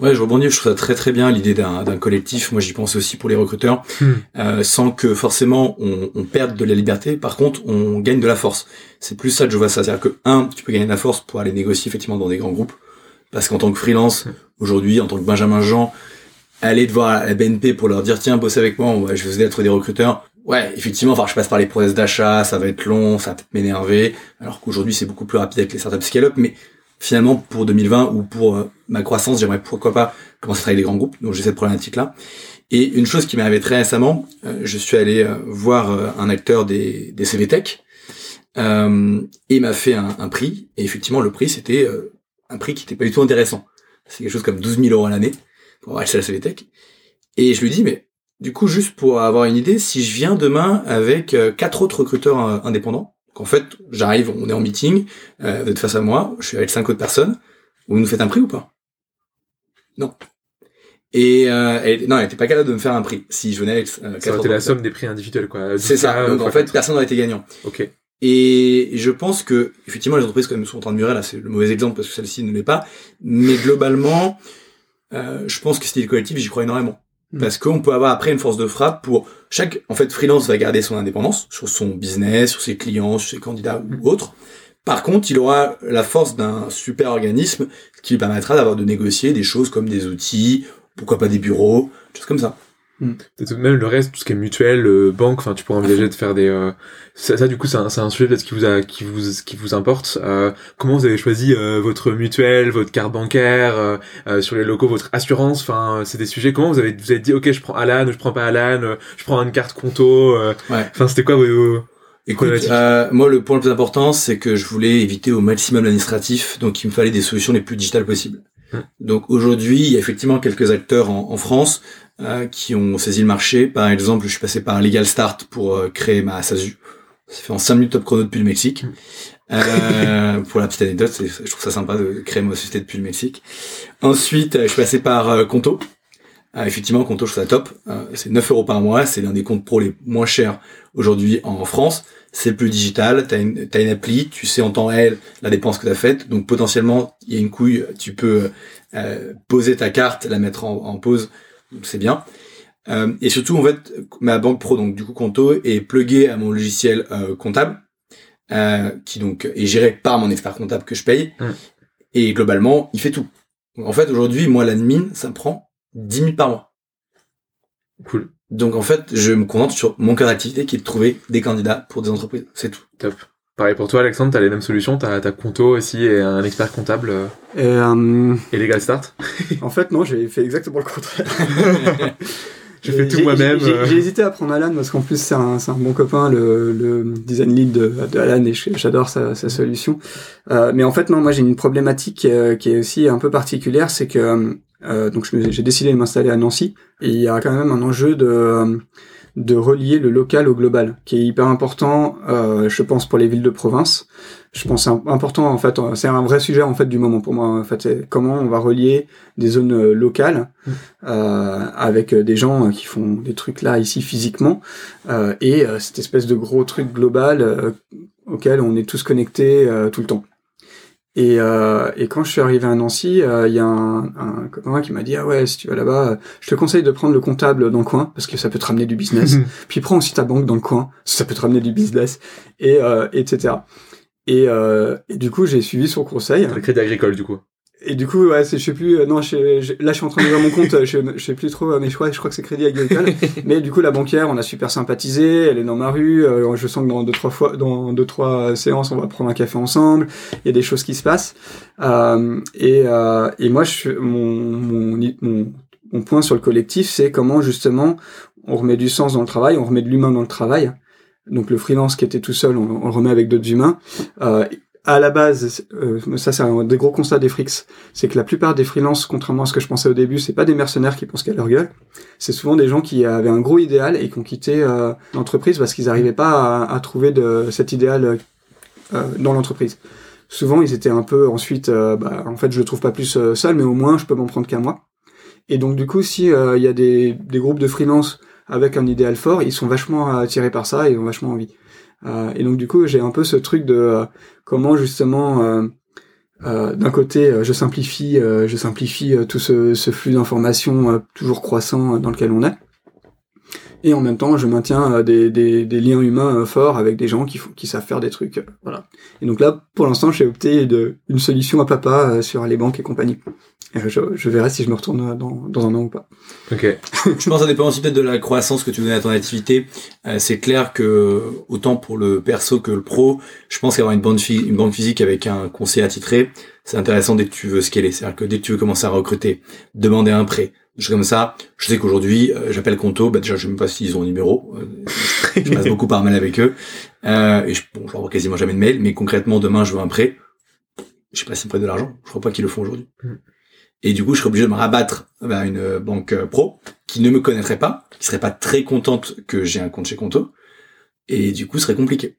Ouais, je rebondis, je trouve ça très très bien l'idée d'un d'un collectif. Moi, j'y pense aussi pour les recruteurs,
Hmm.
euh, sans que forcément on, on perde de la liberté. Par contre, on gagne de la force. C'est plus ça que je vois ça. C'est-à-dire que un, tu peux gagner de la force pour aller négocier effectivement dans des grands groupes, parce qu'en tant que freelance, aujourd'hui, en tant que Benjamin Jean, aller devoir la BNP pour leur dire tiens, bosse avec moi, ouais, je vais trouver des recruteurs. Ouais, effectivement, enfin, je passe par les process d'achat, ça va être long, ça va peut-être m'énerver. Alors qu'aujourd'hui, c'est beaucoup plus rapide avec les startups scale-up, mais finalement pour 2020 ou pour euh, ma croissance, j'aimerais pourquoi pas commencer à travailler avec des grands groupes. Donc j'ai cette problématique là. Et une chose qui m'est arrivée très récemment, euh, je suis allé euh, voir un acteur des, des CV Tech euh, et il m'a fait un, prix. Et effectivement, le prix c'était un prix qui était pas du tout intéressant. C'est quelque chose comme 12 000 euros à l'année pour acheter la CV Tech. Et je lui dis mais du coup juste pour avoir une idée, si je viens demain avec quatre autres recruteurs euh, indépendants, qu'en fait j'arrive, on est en meeting, euh, vous êtes face à moi, je suis avec cinq autres personnes, vous nous faites un prix ou pas? Non. Et euh, elle, non, elle était pas capable de me faire un prix si je venais avec euh,
Ça aurait été la somme des prix individuels, quoi.
C'est ça. Donc en fait, personne n'aurait été gagnant.
Ok.
Et je pense que effectivement les entreprises quand même sont en train de mûrir là, c'est le mauvais exemple parce que celle-ci ne l'est pas. Mais globalement, euh, je pense que c'était le collectif, j'y crois énormément. Parce qu'on peut avoir après une force de frappe pour chaque en fait freelance va garder son indépendance sur son business, sur ses clients, sur ses candidats ou autres. Par contre, il aura la force d'un super organisme qui lui permettra d'avoir de négocier des choses comme des outils, pourquoi pas des bureaux, choses comme ça.
Peut-être même le reste, tout ce qui est mutuel, euh, banque, enfin, tu pourrais envisager de faire des. euh, Ça, ça, du coup, c'est un, c'est un sujet peut-être qui vous a, qui vous, qui vous importe. Euh, comment vous avez choisi euh, votre mutuelle, votre carte bancaire, euh, euh, sur les locaux, votre assurance? Enfin, c'est des sujets. Comment vous avez, vous avez dit, ok, je prends Alan, je prends pas Alan, euh, je prends une carte conto. euh,
Ouais.
Enfin, c'était quoi vos,
Écoute, euh, moi le point le plus important, c'est que je voulais éviter au maximum l'administratif, donc il me fallait des solutions les plus digitales possibles.
Hmm.
Donc aujourd'hui, il y a effectivement quelques acteurs en, en France qui ont saisi le marché. Par exemple, je suis passé par Legal Start pour euh, créer ma SASU. Ça fait en 5 minutes top chrono depuis le Mexique. Euh, pour la petite anecdote, je trouve ça sympa de créer ma société depuis le Mexique. Ensuite, euh, je suis passé par euh, Conto. Euh, effectivement, Conto, je trouve ça top. Euh, c'est 9 euros par mois. C'est l'un des comptes pro les moins chers aujourd'hui en France. C'est plus digital. T'as une, t'as une appli. Tu sais en temps réel la dépense que t'as faite. Donc potentiellement, il y a une couille. Tu peux euh, poser ta carte, la mettre en, en pause. C'est bien. Euh, et surtout, en fait, ma banque pro, donc du coup Conto, est pluguée à mon logiciel euh, comptable, euh, qui donc est géré par mon expert comptable que je paye.
Mm.
Et globalement, il fait tout. Donc, en fait, aujourd'hui, moi, l'admin, ça me prend 10 000 par mois.
Cool.
Donc en fait, je me concentre sur mon cœur d'activité qui est de trouver des candidats pour des entreprises. C'est tout.
Top. Pareil pour toi, Alexandre, t'as les mêmes solutions, t'as as Conto aussi et un expert comptable
et, euh,
et Legal Start.
en fait, non, j'ai fait exactement le contraire.
j'ai fait tout moi-même.
J'ai hésité à prendre Alan parce qu'en plus c'est un, un, bon copain, le, le design lead de, de Alan et j'adore sa, sa, solution. Euh, mais en fait non, moi j'ai une problématique euh, qui est aussi un peu particulière, c'est que euh, donc j'ai décidé de m'installer à Nancy et il y a quand même un enjeu de de relier le local au global, qui est hyper important, euh, je pense, pour les villes de province. Je pense c'est important en fait, c'est un vrai sujet en fait du moment pour moi. En fait, c'est comment on va relier des zones euh, locales euh, avec des gens qui font des trucs là ici physiquement euh, et euh, cette espèce de gros truc global euh, auquel on est tous connectés tout le temps. Et, euh, et, quand je suis arrivé à Nancy, il euh, y a un, un, copain qui m'a dit ah ouais si tu vas là-bas, je te conseille de prendre le comptable dans le coin parce que ça peut te ramener du business. Puis prends aussi ta banque dans le coin, ça peut te ramener du business et euh, etc. Et, euh, et, du coup j'ai suivi son conseil.
Le crédit agricole du coup.
Et du coup, ouais, je sais plus, euh, non, je, là, je suis en train de voir mon compte, je, je sais plus trop, mais je crois, je crois que c'est Crédit Agricole. mais du coup, la banquière, on a super sympathisé, elle est dans ma rue, euh, je sens que dans deux, trois fois, dans deux, trois séances, on va prendre un café ensemble, il y a des choses qui se passent. Euh, et, euh, et moi, je, mon, mon, mon, mon point sur le collectif, c'est comment, justement, on remet du sens dans le travail, on remet de l'humain dans le travail. Donc, le freelance qui était tout seul, on, on le remet avec d'autres humains. Euh, à la base, euh, ça c'est un des gros constats des frics, c'est que la plupart des freelances, contrairement à ce que je pensais au début, c'est pas des mercenaires qui pensent qu'à leur gueule, c'est souvent des gens qui avaient un gros idéal et qui ont quitté euh, l'entreprise parce qu'ils n'arrivaient pas à, trouver cet idéal euh, dans l'entreprise. Souvent, ils étaient un peu ensuite, bah, en fait, je le trouve pas plus seul, mais au moins, je peux m'en prendre qu'à moi. Et donc, du coup, si il y a des, des groupes de freelance avec un idéal fort, ils sont vachement attirés par ça et ont vachement envie. Euh, et donc du coup, j'ai un peu ce truc de euh, comment justement, euh, d'un côté, je simplifie, je simplifie tout ce, ce flux d'informations toujours croissant dans lequel on est et en même temps je maintiens des, des, des liens humains forts avec des gens qui, font, qui savent faire des trucs voilà et donc là pour l'instant j'ai opté de une solution à papa sur les banques et compagnie je, je, verrai si je me retourne dans, dans un an ou pas.
Ok.
je pense que ça dépend aussi peut-être de la croissance que tu donnes à ton activité. Euh, c'est clair que autant pour le perso que le pro, je pense qu'avoir une banque, une banque physique avec un conseiller attitré, c'est intéressant dès que tu veux scaler. C'est-à-dire que dès que tu veux commencer à recruter, demander un prêt, je comme ça. Je sais qu'aujourd'hui, euh, j'appelle Conto, bah déjà je sais même pas s'ils ont un numéro. Euh, je passe beaucoup par mail avec eux. Euh, et je, bon, je leur quasiment jamais de mail, mais concrètement demain je veux un prêt. Je sais pas s'ils me prêtent de l'argent. Je crois pas qu'ils le font aujourd'hui. Mm. Et du coup, je serais obligé de me rabattre vers une euh, banque pro qui ne me connaîtrait pas, qui serait pas très contente que j'ai un compte chez Conto. Et du coup, ce serait compliqué.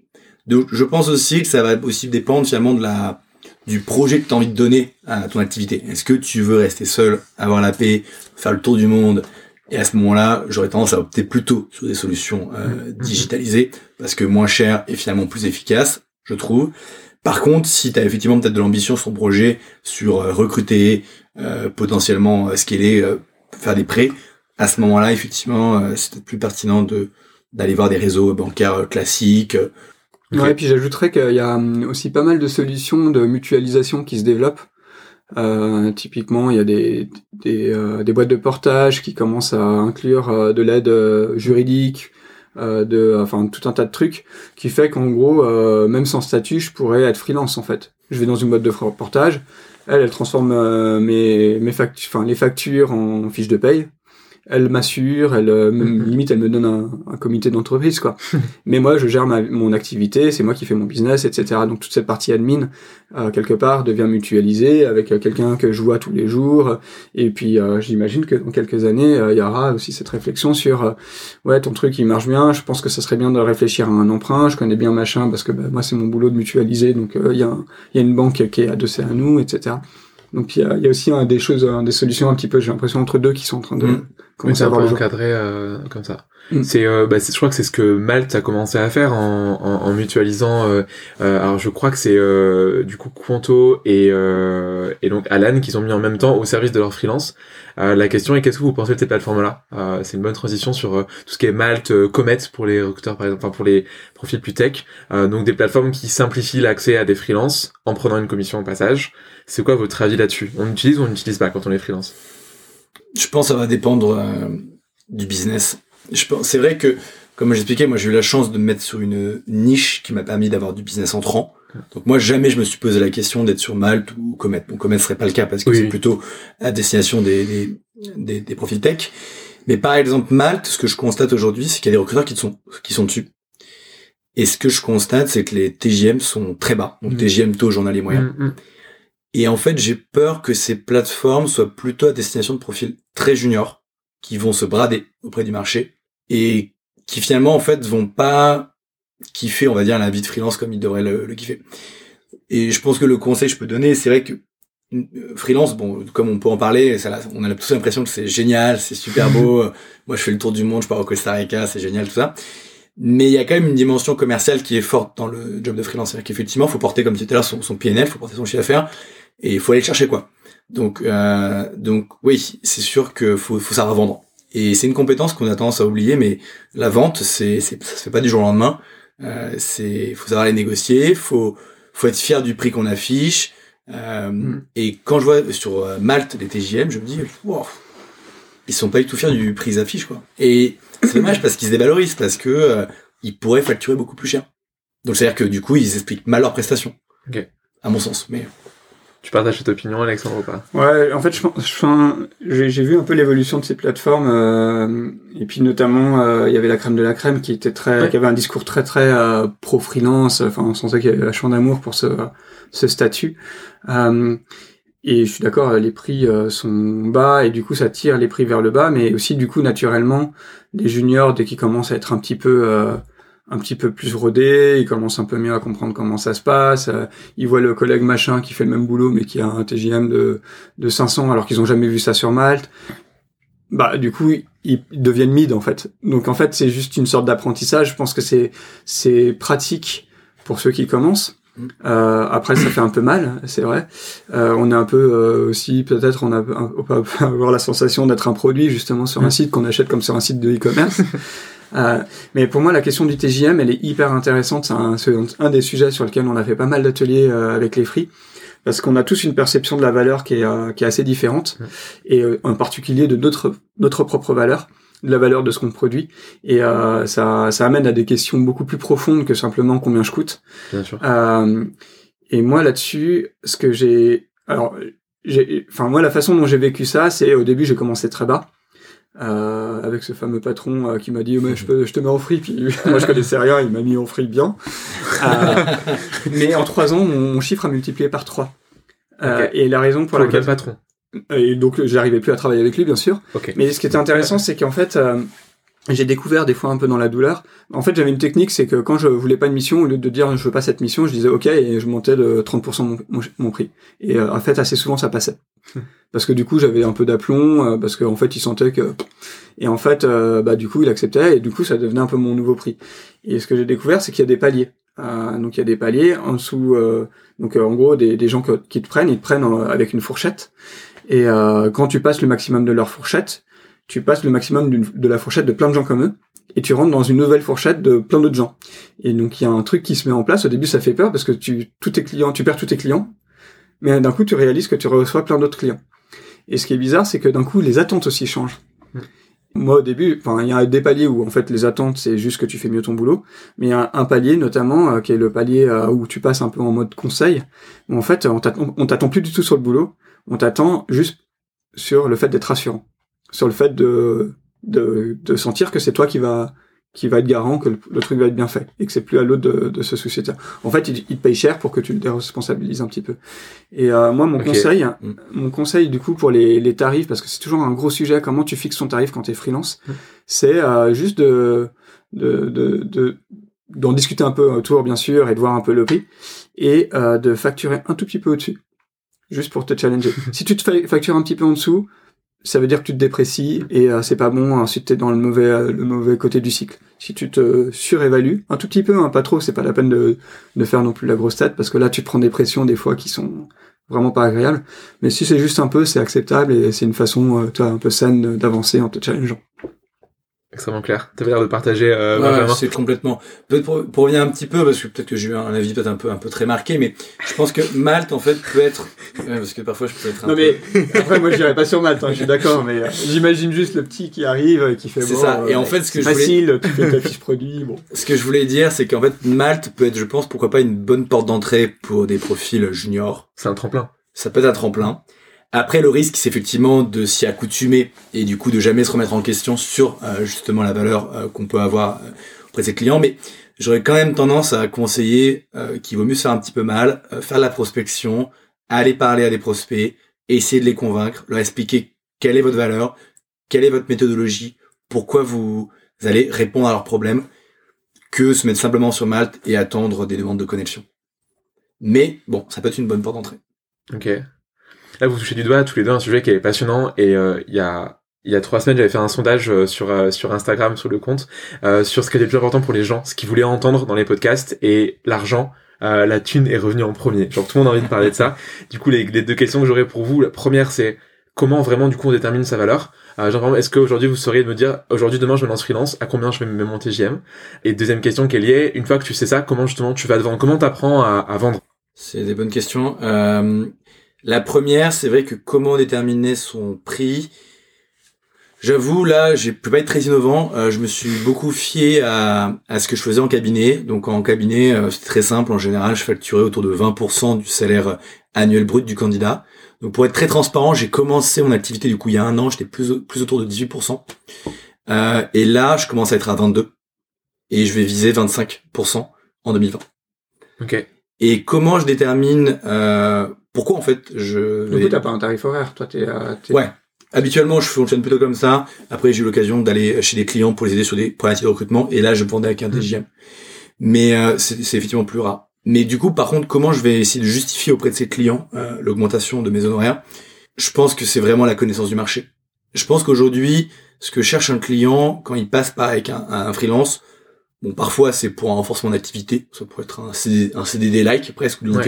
Donc, je pense aussi que ça va aussi dépendre finalement de la, du projet que tu as envie de donner à ton activité. Est-ce que tu veux rester seul, avoir la paix, faire le tour du monde? Et à ce moment-là, j'aurais tendance à opter plutôt sur des solutions euh, mmh. digitalisées parce que moins cher et finalement plus efficace, je trouve. Par contre, si tu as effectivement peut-être de l'ambition sur ton projet, sur recruter, euh, potentiellement euh, scaler, euh, faire des prêts, à ce moment-là, effectivement, euh, c'est peut-être plus pertinent de d'aller voir des réseaux bancaires classiques.
Ouais, et puis j'ajouterais qu'il y a hum, aussi pas mal de solutions de mutualisation qui se développent. Euh, typiquement, il y a des, des, euh, des, boîtes de portage qui commencent à inclure de l'aide juridique, de, enfin tout un tas de trucs, qui fait qu'en gros, même sans statut, je pourrais être freelance en fait. Je vais dans une boîte de portage, elle, elle transforme euh, mes, mes factures, enfin les factures en fiches de paye elle m'assure, elle euh, mhm. limite elle me donne un, un comité d'entreprise quoi. Mais moi je gère ma, mon activité, c'est moi qui fais mon business, etc. Donc toute cette partie admin euh, quelque part devient mutualisée avec euh, quelqu'un que je vois tous les jours. Et puis j'imagine que dans quelques années il y aura aussi cette réflexion sur ouais ton truc il marche bien, je pense que ça serait bien de réfléchir à un emprunt. Je connais bien machin parce que bah, moi c'est mon boulot de mutualiser, donc il y, a, y a une banque qui est adossée à nous, etc. Donc il y a, y a, aussi des choses, des solutions un petit peu, j'ai l'impression entre deux qui sont en train de
commencer à avoir encadré euh, comme ça. Mm. C'est, euh, bah, je crois que c'est ce que Malte a commencé à faire en, en, en mutualisant. Euh, euh alors je crois que c'est euh, du coup Quanto et, et donc Alan qui sont mis en même temps au service de leur freelance. la question est qu'est-ce que vous pensez de ces plateformes-là C'est une bonne transition sur tout ce qui est Malte, Comet pour les recruteurs par exemple, enfin pour les profils plus tech. donc des plateformes qui simplifient l'accès à des freelances en prenant une commission au passage. C'est quoi votre avis là-dessus? On utilise ou on n'utilise pas quand on est freelance?
Je pense que ça va dépendre euh, du business. Je pense, c'est vrai que comme j'expliquais, moi j'ai eu la chance de me mettre sur une niche qui m'a permis d'avoir du business entrant. Donc moi jamais je me suis posé la question d'être sur Malte ou Comet. Bon Comet serait pas le cas parce que c'est plutôt à destination des, des, des, des profils tech. Mais par exemple Malte, ce que je constate aujourd'hui, c'est qu'il y a des recruteurs qui sont qui sont dessus. Et ce que je constate, c'est que les TGM sont très bas. Donc mmh. TGM taux journalier moyen. Mmh. Et en fait, j'ai peur que ces plateformes soient plutôt à destination de profils très juniors, qui vont se brader auprès du marché et qui finalement en fait vont pas kiffer, on va dire, la vie de freelance comme ils devraient le, le kiffer. Et je pense que le conseil que je peux donner, c'est vrai que euh, freelance, bon, comme on peut en parler, ça, on a tous l'impression que c'est génial, c'est super beau. Moi, je fais le tour du monde, je pars au Costa Rica, c'est génial, tout ça. Mais il y a quand même une dimension commerciale qui est forte dans le job de freelance. C'est-à-dire qu'effectivement, il faut porter, comme c'était là, son, son PNL, il faut porter son chiffre d'affaires, et il faut aller le chercher, quoi. Donc, euh, donc oui, c'est sûr que faut, faut savoir vendre. Et c'est une compétence qu'on a tendance à oublier, mais la vente, c'est, ça se fait pas du jour au lendemain. Euh, c'est, faut savoir les négocier, faut, faut être fier du prix qu'on affiche. Euh, mm. Et quand je vois sur euh, Malte les TJM, je me dis, wow, ils sont pas du tout fiers du prix affiche, quoi. Et c'est dommage parce qu'ils se dévalorisent, parce que euh, ils pourraient facturer beaucoup plus cher. Donc c'est à dire que du coup, ils expliquent mal leurs prestations.
Ok.
À mon sens, mais.
Tu partages cette opinion, Alexandre, ou pas
Ouais, en fait, je, j'ai vu un peu l'évolution de ces plateformes, euh, et puis notamment, euh, il y avait la crème de la crème qui était très, qui avait un discours très très euh, pro freelance, enfin, on sentait qu'il y avait vachement d'amour pour ce, ce statut. Euh, et je suis d'accord, les prix sont bas et du coup ça tire les prix vers le bas, mais aussi du coup naturellement, les juniors dès qu'ils commencent à être un petit peu un petit peu plus rodé, il commence un peu mieux à comprendre comment ça se passe, euh, il le collègue machin qui fait le même boulot mais qui a un TGM de, de 500 alors qu'ils ont jamais vu ça sur Malte. Bah du coup ils deviennent mid en fait. Donc en fait c'est juste une sorte d'apprentissage. Je pense que c'est c'est pratique pour ceux qui commencent. Euh, après, ça fait un peu mal, c'est vrai. Euh, on est un peu euh, aussi, peut-être, on, a, on peut avoir la sensation d'être un produit justement sur un site qu'on achète comme sur un site de e-commerce. Euh, mais pour moi, la question du TJM, elle est hyper intéressante. C'est un, un, des sujets sur lequel on a fait pas mal d'ateliers euh, avec les free, parce qu'on a tous une perception de la valeur qui est, euh, qui est assez différente, et en particulier de notre, notre propre valeur de la valeur de ce qu'on produit et ça, ça amène à des questions beaucoup plus profondes que simplement combien je coûte.
Bien sûr.
et moi là-dessus, ce que j'ai, alors, j'ai, enfin moi la façon dont j'ai vécu ça, c'est au début j'ai commencé très bas euh, avec ce fameux patron euh, qui m'a dit mais je, peux, je te mets en free puis moi je connaissais rien il m'a mis en free bien. Euh, mais en trois ans mon, chiffre a multiplié par trois. Euh, et la raison pour,
pour laquelle patron?
Et donc j'arrivais plus à travailler avec lui bien sûr. Mais ce qui était intéressant c'est qu'en fait j'ai découvert des fois un peu dans la douleur. En fait, j'avais une technique, c'est que quand je voulais pas une mission, au lieu de dire je veux pas cette mission, je disais ok et je montais de 30% mon, mon, prix. Et euh, en fait, assez souvent ça passait. parce que du coup, j'avais un peu d'aplomb, euh, parce qu'en fait, il sentait que... Et en fait, euh, bah du coup, il acceptait et du coup, ça devenait un peu mon nouveau prix. Et ce que j'ai découvert, c'est qu'il y a des paliers. donc il y a des paliers en dessous. donc en gros, des, des gens qui te prennent, ils te prennent avec une fourchette. Et quand tu passes le maximum de leur fourchette, tu passes le maximum de la fourchette de plein de gens comme eux, et tu rentres dans une nouvelle fourchette de plein d'autres gens. Et donc il y a un truc qui se met en place. Au début, ça fait peur parce que tu tous tes clients, tu perds tous tes clients, mais d'un coup, tu réalises que tu reçois plein d'autres clients. Et ce qui est bizarre, c'est que d'un coup, les attentes aussi changent. Hmm. Moi, au début, enfin, il y a des paliers où en fait les attentes, c'est juste que tu fais mieux ton boulot, mais il y a un palier notamment euh, qui est le palier euh, où tu passes un peu en mode conseil. Où en fait, on t'attend plus du tout sur le boulot, on t'attend juste sur le fait d'être rassurant sur le fait de, de, de sentir que c'est toi qui va qui va être garant que le, truc va être bien fait et que c'est plus à l'autre de, de se soucier de En fait, il, il, te paye cher pour que tu le déresponsabilises un petit peu. Et euh, moi, mon conseil, mm. mon conseil du coup pour les, les tarifs, parce que c'est toujours un gros sujet, comment tu fixes ton tarif quand tu es freelance, mm. c'est euh, juste de de, de, d'en discuter un peu autour, bien sûr, et de voir un peu le prix, et euh, de facturer un tout petit peu au-dessus, juste pour te challenger. si tu te factures un petit peu en dessous, ça veut dire que tu te déprécies et euh, c'est pas bon. Ensuite, t'es dans le mauvais euh, le mauvais côté du cycle. Si tu te surévalues un tout petit peu, hein, pas trop, c'est pas la peine de, de faire non plus la grosse tête parce que là, tu prends des pressions des fois qui sont vraiment pas agréables. Mais si c'est juste un peu, c'est acceptable et c'est une façon, euh, un peu saine d'avancer en te challengeant.
Extrêmement clair. T'avais l'air de partager, euh,
Ouais, c'est complètement. Peut-être pour, pour revenir un petit peu, parce que peut-être que j'ai eu un avis peut-être un peu un peu très marqué, mais je pense que Malte en fait peut être, ouais, parce que parfois je peux être un
Non
peu.
mais après moi je dirais pas sur Malte, hein, je suis d'accord, mais euh, j'imagine juste le petit qui arrive, euh, qui fait
C'est
bon,
ça.
euh,
Et en fait, ce que
c'est
je voulais-
facile, tu fais ta fiche produit, bon.
Ce que je voulais dire, c'est qu'en fait Malte peut être, je pense, pourquoi pas une bonne porte d'entrée pour des profils juniors.
C'est un tremplin.
Ça peut être un tremplin. Après, le risque, c'est effectivement de s'y accoutumer et du coup de jamais se remettre en question sur euh, justement la valeur euh, qu'on peut avoir euh, auprès de ses clients. Mais j'aurais quand même tendance à conseiller euh, qu'il vaut mieux se faire un petit peu mal, faire de la prospection, aller parler à des prospects, essayer de les convaincre, leur expliquer quelle est votre valeur, quelle est votre méthodologie, pourquoi vous allez répondre à leurs problèmes, que se mettre simplement sur Malte et attendre des demandes de connexion. Mais bon, ça peut être une bonne porte d'entrée.
Ok. Là, vous touchez du doigt tous les deux un sujet qui est passionnant et euh, il y a il y a trois semaines, j'avais fait un sondage euh, sur euh, sur Instagram sur le compte euh, sur ce qui était le plus important pour les gens, ce qu'ils voulaient entendre dans les podcasts et l'argent. euh, la thune est revenue en premier. Genre tout le monde a envie de parler de ça. Du coup, les, les deux questions que j'aurais pour vous, la première c'est comment vraiment du coup on détermine sa valeur? Euh, genre est-ce qu'aujourd'hui vous sauriez me dire aujourd'hui demain je me lance freelance, à combien je vais me mettre mon TGM Et deuxième question qui est liée, une fois que tu sais ça, comment justement tu vas te vendre, comment t'apprends à, à vendre?
C'est des bonnes questions. Euh, la première, c'est vrai que comment déterminer son prix? J'avoue, là, je peux pas être très innovant. Euh, je me suis beaucoup fié à, à ce que je faisais en cabinet. Donc en cabinet, euh, c'est très simple. En général, je facturais autour de 20% du salaire annuel brut du candidat. Donc pour être très transparent, j'ai commencé mon activité du coup il y a un an. J'étais plus plus autour de 18%. Euh, et là, je commence à être à 22. Et je vais viser 25% en 2020.
Ok.
Et comment je détermine euh, pourquoi en fait je
Du coup t'as pas un tarif horaire, toi t'es... euh,
Ouais. Habituellement, je fonctionne plutôt comme ça. Après, j'ai eu l'occasion d'aller chez des clients pour les aider sur des problématiques de recrutement. Et là, je vendais avec un. DGM. Mais euh, c'est effectivement plus rare. Mais du coup, par contre, comment je vais essayer de justifier auprès de ces clients euh, l'augmentation de mes honoraires Je pense que c'est vraiment la connaissance du marché. Je pense qu'aujourd'hui, ce que cherche un client quand il passe par avec un, un freelance, bon, parfois c'est pour un renforcement d'activité, ça pourrait être un, CD, un CDD-like presque ou de
Ouais.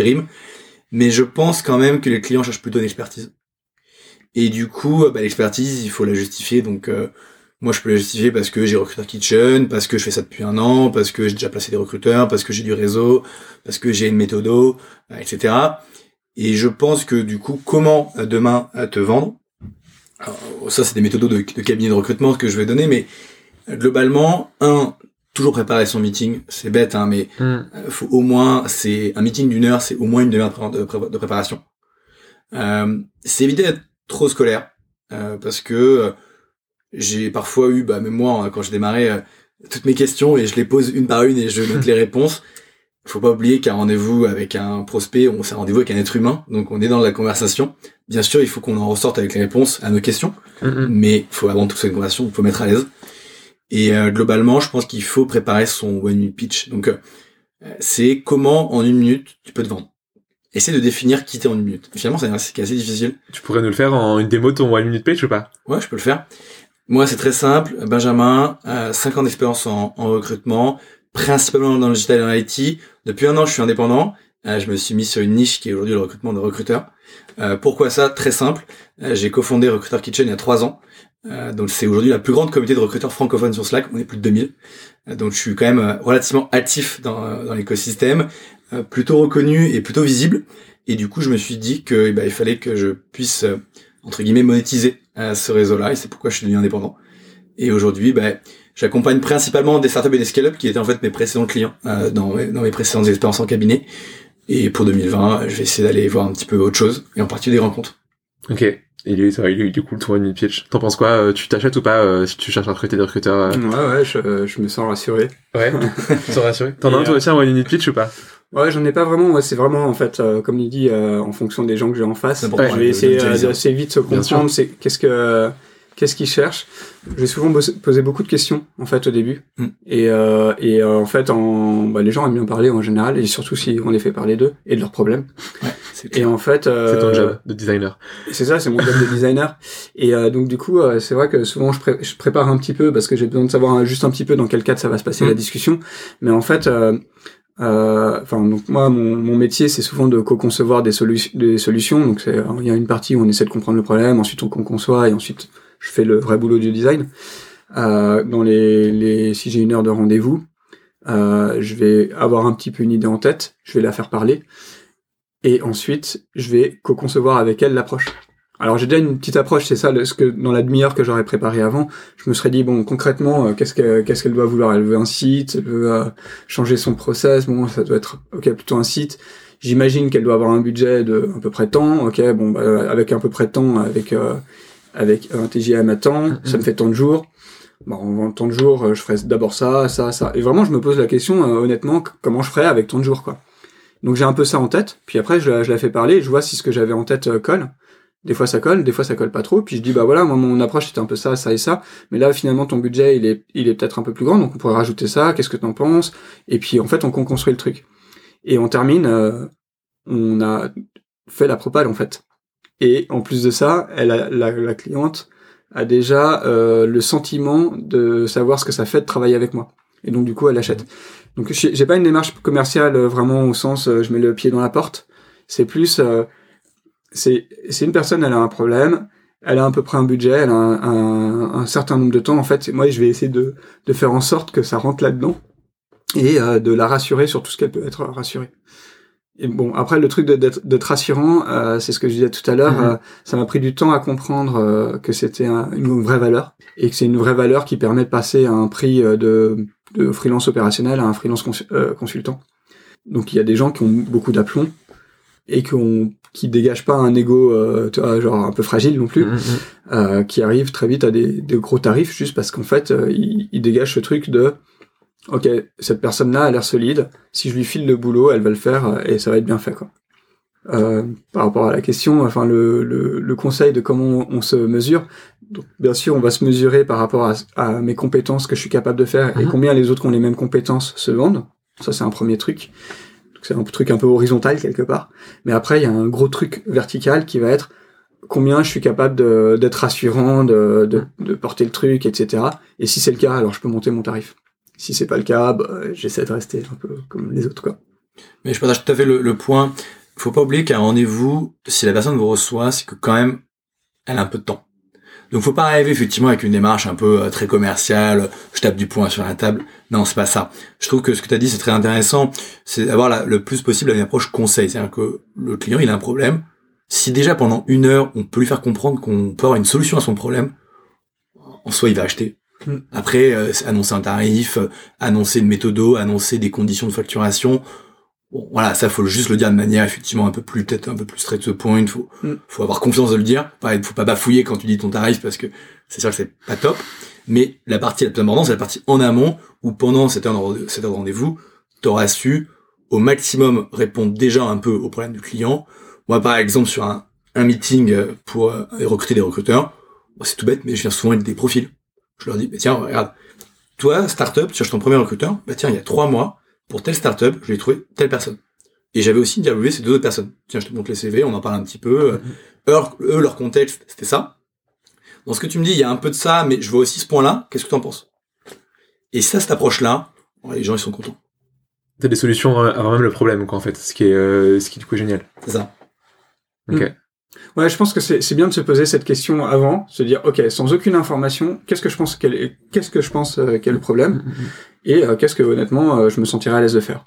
Mais je pense quand même que les clients cherchent plutôt une expertise. Et du coup, bah, l'expertise, il faut la justifier. Donc, euh, moi, je peux la justifier parce que j'ai recruteur kitchen, parce que je fais ça depuis un an, parce que j'ai déjà placé des recruteurs, parce que j'ai du réseau, parce que j'ai une méthodo, euh, etc. Et je pense que du coup, comment euh, demain euh, te vendre? Alors, Ça, c'est des méthodos de, cabinet de recrutement que je vais donner, mais euh, globalement, un, toujours préparer son meeting. C'est bête, hein, mais
Hmm.
euh, faut au moins, c'est un meeting d'une heure, c'est au moins une demi-heure de, pré- de pré- de préparation. Euh, c'est éviter d'être trop scolaire, euh, parce que euh, j'ai parfois eu, bah même moi, hein, quand je démarrais, euh, toutes mes questions et je les pose une par une et je note les réponses. Faut pas oublier qu'un rendez-vous avec un prospect, on c'est un rendez-vous avec un être humain, donc on est dans la conversation. Bien sûr, il faut qu'on en ressorte avec les réponses à nos questions,
Hmm, hmm.
mais faut avant tout une conversation, faut mettre à l'aise. Et euh, globalement, je pense qu'il faut préparer son one minute pitch. Donc, euh, c'est comment en une minute tu peux te vendre. Essaie de définir qui t'es en une minute. Finalement, c'est assez difficile.
Tu pourrais nous le faire en une démo de ton one minute page ou pas?
Ouais, je peux le faire. Moi, c'est très simple. Benjamin, euh, 5 ans d'expérience en, en recrutement, principalement dans le digital et dans l'IT. Depuis un an, je suis indépendant. Euh, je me suis mis sur une niche qui est aujourd'hui le recrutement de recruteurs. Euh, pourquoi ça? Très simple. Euh, J'ai cofondé Recruiter Kitchen il y a 3 ans. Euh, donc c'est aujourd'hui la plus grande communauté de recruteurs francophones sur Slack. On est plus de 2000. Euh, donc je suis quand même euh, relativement actif dans, dans l'écosystème, plutôt reconnu et plutôt visible. Et du coup, je me suis dit que eh ben, il fallait que je puisse entre guillemets monétiser ce réseau-là. Et c'est pourquoi je suis devenu indépendant. Et aujourd'hui, ben, j'accompagne principalement des startups et des scale-up qui étaient en fait mes précédents clients euh, dans, mes- précédentes expériences en cabinet. Et pour 2020, je vais essayer d'aller voir un petit peu autre chose, et en particulier des rencontres.
Ok. Il est, il est, il est cool minute pitch. T'en penses quoi euh, Tu t'achètes ou pas euh, si tu cherches à recruter des recruteurs euh
Ouais, ouais, je, je me sens rassuré.
Ouais. T'en rassuré T'en as un toi aussi un one pitch ou pas?
Ouais, j'en ai pas vraiment. Moi, c'est vraiment en fait, euh, comme il dit, euh, en fonction des gens que j'ai en face.
Important,
je
ouais,
vais essayer
de
euh, d'assez vite se comprendre. C'est qu'est-ce que qu'est-ce qu'ils cherchent. J'ai souvent posé beaucoup de questions en fait au début.
Mm.
Et euh, et euh, en fait, en bah, les gens aiment bien parler en général, et surtout si on les fait parler d'eux et de leurs problèmes.
C'est
Et en fait, euh,
C'est ton job de designer.
c'est ça, c'est mon job de designer. Et euh, donc du coup, euh, c'est vrai que souvent je, pré- je prépare un petit peu parce que j'ai besoin de savoir euh, juste un petit peu dans quel cadre ça va se passer
Mm.
la discussion. Mais en fait, euh, euh, enfin donc moi mon, mon métier c'est souvent de co-concevoir des, solu- des solutions. Donc c'est il y a une partie où on essaie de comprendre le problème, ensuite on co-conçoit et ensuite je fais le vrai boulot du design. Euh, dans les, les si j'ai une heure de rendez-vous, euh, je vais avoir un petit peu une idée en tête, je vais la faire parler, et ensuite je vais co-concevoir avec elle l'approche. Alors j'ai déjà une petite approche, c'est ça, ce que dans la demi-heure que j'aurais préparé avant, je me serais dit bon concrètement euh, qu'est-ce que qu'est-ce qu'elle doit vouloir? Elle veut un site, elle veut euh, changer son process, bon ça doit être ok plutôt un site. J'imagine qu'elle doit avoir un budget de à peu près temps, ok bon bah, avec un peu près de temps, avec euh, avec un TGM à temps,
Mhm.
ça me fait tant de jours. Bon, en tant de jours, euh, je ferais d'abord ça, ça, ça. Et vraiment, je me pose la question, honnêtement, comment je ferais avec tant de jours, quoi. Donc j'ai un peu ça en tête, puis après je, la- je la fais parler, je vois si ce que j'avais en tête euh, colle. Des fois ça colle, des fois ça colle pas trop, puis je dis bah voilà, moi mon approche c'était un peu ça, ça et ça, mais là finalement ton budget il est, il est peut-être un peu plus grand, donc on pourrait rajouter ça, qu'est-ce que t'en penses? Et puis en fait on construit le truc. Et on termine, euh, on a fait la propale en fait. Et en plus de ça, elle la, la cliente a déjà euh, le sentiment de savoir ce que ça fait de travailler avec moi. Et donc du coup elle achète. Donc j'ai pas une démarche commerciale euh, vraiment au sens euh, je mets le pied dans la porte. C'est plus euh, c'est c'est une personne elle a un problème, elle a à peu près un budget, elle a un, un, un certain nombre de temps en fait. Moi je vais essayer de de faire en sorte que ça rentre là-dedans et euh, de la rassurer sur tout ce qu'elle peut être rassurée. Et bon après le truc d'être rassurant, euh, c'est ce que je disais tout à l'heure.
Mhm.
euh, ça m'a pris du temps à comprendre euh, que c'était un- une vraie valeur et que c'est une vraie valeur qui permet de passer à un prix euh, de de freelance opérationnel à un freelance cons- euh, consultant. Donc il y a des gens qui ont beaucoup d'aplomb et qui ont qui dégagent pas un ego euh, genre un peu fragile non plus, euh, qui arrivent très vite à des, des gros tarifs juste parce qu'en fait euh, ils, ils dégagent ce truc de ok cette personne là a l'air solide, si je lui file le boulot elle va le faire euh, et ça va être bien fait quoi. Euh, par rapport à la question, enfin le, le, le conseil de comment on, on se mesure, donc, bien sûr on va se mesurer par rapport à, à mes compétences que je suis capable de faire et
Mhm.
combien les autres qui ont les mêmes compétences se vendent. Ça c'est un premier truc. C'est un truc un peu horizontal quelque part. Mais après il y a un gros truc vertical qui va être combien je suis capable d'être rassurant, de, de, de porter le truc, etc. Et si c'est le cas, alors je peux monter mon tarif. Si c'est pas le cas, bah, j'essaie de rester un peu comme les autres quoi.
Mais je partage tout à fait le, le point. Faut pas oublier qu'un rendez-vous, si la personne vous reçoit, c'est que quand même, elle a un peu de temps. Donc faut pas arriver effectivement avec une démarche un peu euh, très commerciale, je tape du poing sur la table. Non, c'est pas ça. Je trouve que ce que tu as dit, c'est très intéressant. C'est d'avoir le plus possible une approche conseil. C'est-à-dire que le client, il a un problème. Si déjà pendant une heure, on peut lui faire comprendre qu'on peut avoir une solution à son problème, en soi, il va acheter.
Mm.
Après, euh, annoncer un tarif, euh, annoncer une méthodo, annoncer des conditions de facturation. Bon, voilà, ça faut juste le dire de manière effectivement un peu plus peut-être un peu plus straight to the point. Faut
Mm.
faut avoir confiance de le dire. Pareil, faut pas bafouiller quand tu dis ton tarif parce que c'est sûr que c'est pas top. Mais la partie la plus importante, c'est la partie en amont où pendant cette heure de, cette heure de rendez-vous, t'auras su au maximum répondre déjà un peu aux problèmes du client. Moi, par exemple, sur un, un meeting euh, pour euh, recruter des recruteurs, c'est tout bête, mais je viens souvent avec des profils. Je leur dis, bah, tiens, regarde, toi, startup, tu cherches ton premier recruteur, bah tiens, il y a trois mois, pour telle startup, je vais trouver telle personne. Et j'avais aussi interviewé ces deux autres personnes. Tiens, je te montre les CV, on en parle un petit peu. Euh, Eux, eux, leur contexte, c'était ça. Dans ce que tu me dis, il y a un peu de ça, mais je vois aussi ce point-là. Qu'est-ce que tu en penses? Et ça, cette approche-là, les gens, ils sont contents.
T'as des solutions avant même le problème, quoi, en fait. Ce qui est, euh, ce qui du coup est génial.
C'est ça.
Ok.
Ouais, je pense que c'est c'est bien de se poser cette question avant, se dire ok, sans aucune information, qu'est-ce que je pense quel est- qu'est-ce que je pense euh, quel est le problème
Mhm.
et euh, qu'est-ce que honnêtement euh, je me sentirais à l'aise de faire.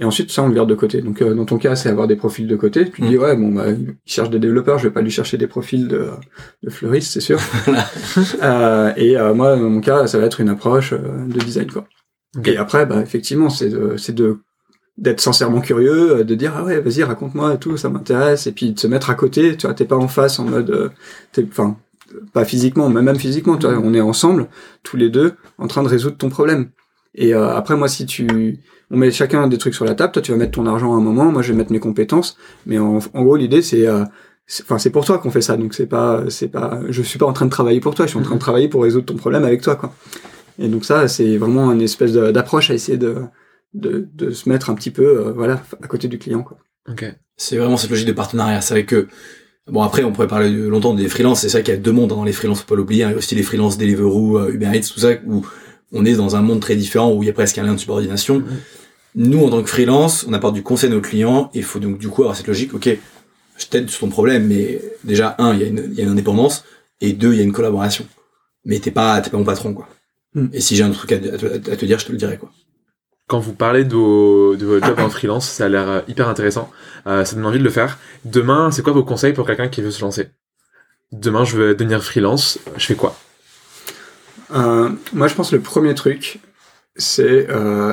Et ensuite ça on le garde de côté. Donc euh, dans ton cas c'est avoir des profils de côté. Tu dis ouais bon bah il cherche des développeurs, je vais pas lui chercher des profils de, de fleuristes c'est sûr. Euh, et euh, moi dans mon cas ça va être une approche de design quoi. Et après bah effectivement c'est de c'est de d'être sincèrement curieux, euh, de dire ah ouais vas-y raconte-moi et tout, ça m'intéresse, et puis de se mettre à côté, tu vois, t'es pas en face en mode, euh, t'es- enfin pas physiquement, mais même physiquement, tu vois, on est ensemble tous les deux en train de résoudre ton problème. Et euh, après moi si tu, on met chacun des trucs sur la table, toi tu vas mettre ton argent à un moment, moi je vais mettre mes compétences, mais en, en gros l'idée c'est euh, c'est- Enfin, c'est pour toi qu'on fait ça, donc c'est pas, c'est pas, je suis pas en train de travailler pour toi, je suis en train de travailler pour résoudre ton problème avec toi, quoi. Et donc ça, c'est vraiment une espèce d'approche à essayer de, de, de se mettre un petit peu, euh, voilà, à côté du client, quoi.
Ok.
C'est vraiment cette logique de partenariat. C'est vrai que, bon, après, on pourrait parler longtemps des freelances. C'est ça qu'il y a deux mondes dans les freelances, faut pas l'oublier. hein. Il y a aussi les freelances Deliveroo, euh, Uber Eats, tout ça, où on est dans un monde très différent, où il y a presque un lien de subordination. Nous, en tant que freelance, on apporte du conseil à nos clients, et il faut donc, du coup, avoir cette logique, ok, je t'aide sur ton problème, mais déjà, un, il y a une, il y a une indépendance, et deux, il y a une collaboration. Mais t'es pas, t'es pas mon patron, quoi. Hmm. Et si j'ai un truc à, à te dire, je te le dirai quoi
quand vous parlez de vos, de jobs en freelance, ça a l'air euh, hyper intéressant. Euh, ça donne envie de le faire. Demain, c'est quoi vos conseils pour quelqu'un qui veut se lancer? Demain, je veux devenir freelance. Je fais quoi?
Euh, Moi, je pense que le premier truc, c'est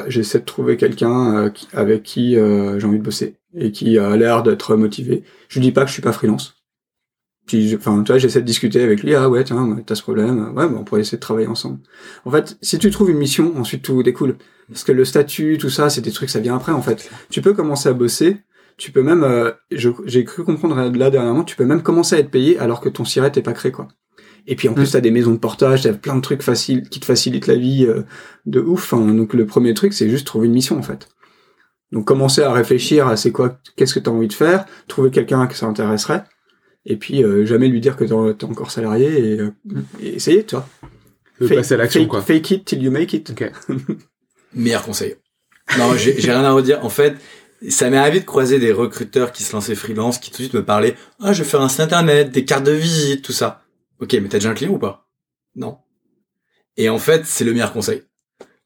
j'essaie de trouver quelqu'un avec qui j'ai envie de bosser et qui a l'air d'être motivé. Je dis pas que je suis pas freelance. Puis, enfin, tu vois, j'essaie de discuter avec lui. Ah ouais, tiens, t'as ce problème. Ouais, on pourrait essayer de travailler ensemble. En fait, si tu trouves une mission, ensuite tout découle. Parce que le statut, tout ça, c'est des trucs, ça vient après, en fait. Tu peux commencer à bosser. Tu peux même, euh, j'ai cru comprendre là dernièrement, tu peux même commencer à être payé alors que ton siret n'est pas créé, quoi. Et puis en plus, mm. t'as des maisons de portage, t'as plein de trucs faciles qui te facilitent la vie euh, de ouf. donc le premier truc, c'est juste trouver une mission, en fait. Donc commencer à réfléchir à c'est quoi, qu'est-ce que t'as envie de faire, trouver quelqu'un que ça intéresserait et puis euh, jamais lui dire que t'es encore salarié et, euh, et essayer, tu vois.
Fake, passer à l'action,
quoi. Fake it till you make it.
Okay.
Meilleur conseil. Non, j'ai rien à redire. En fait, ça m'est arrivé de croiser des recruteurs qui se lançaient freelance, qui tout de suite me parlaient, ah, je vais faire un site internet, des cartes de visite, tout ça. Ok, mais t'as déjà un client ou pas? Non. Et en fait, c'est le meilleur conseil.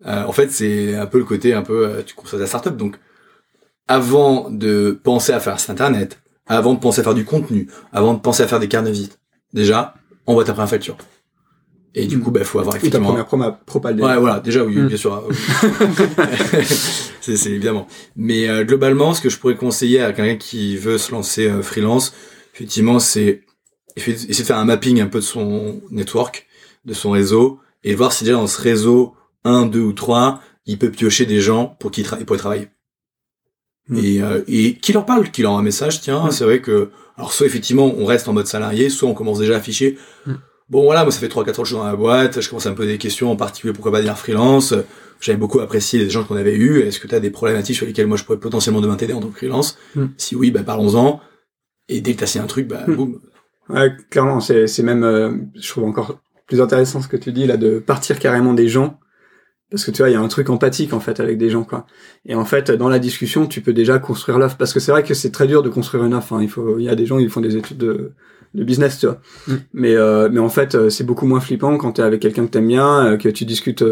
Euh, en fait, c'est un peu le côté un peu, euh, tu construis ta startup, donc avant de penser à faire un site internet, avant de penser à faire du contenu, avant de penser à faire des cartes de visite. Déjà, envoie ta première facture. Et du mm. coup, bah, faut avoir effectivement.
ta première propale.
Ouais, voilà, déjà, oui, mm. bien sûr. c'est, évidemment. Mais euh, globalement, ce que je pourrais conseiller à quelqu'un qui veut se lancer euh, freelance, effectivement, c'est essayer de faire un mapping un peu de son network, de son réseau, et voir si déjà dans ce réseau, un, deux ou trois, il peut piocher des gens pour qui il pourrait travailler. Mm. Et, euh, et qui leur parle, qui leur un message, tiens, mm. c'est vrai que, alors soit effectivement on reste en mode salarié, soit on commence déjà à afficher, mm. bon voilà, moi ça fait 3-4 ans que je suis dans la boîte, je commence à me poser des questions, en particulier pourquoi pas dire freelance, j'avais beaucoup apprécié les gens qu'on avait eus, est-ce que tu as des problématiques sur lesquelles moi je pourrais potentiellement demain t'aider en tant que freelance? Si oui, bah parlons-en, et dès que t'as signé un truc, bah boum.
Ouais, clairement, c'est, c'est même, euh, je trouve encore plus intéressant ce que tu dis là, de partir carrément des gens parce que tu vois, il y a un truc empathique en fait avec des gens quoi. Et en fait, dans la discussion, tu peux déjà construire l'offre parce que c'est vrai que c'est très dur de construire une offre. Hein. Il faut, il y a des gens qui font des études de, de business, tu vois. Mm. Mais euh, mais en fait, euh, c'est beaucoup moins flippant quand t'es avec quelqu'un que t'aimes bien, euh, que tu discutes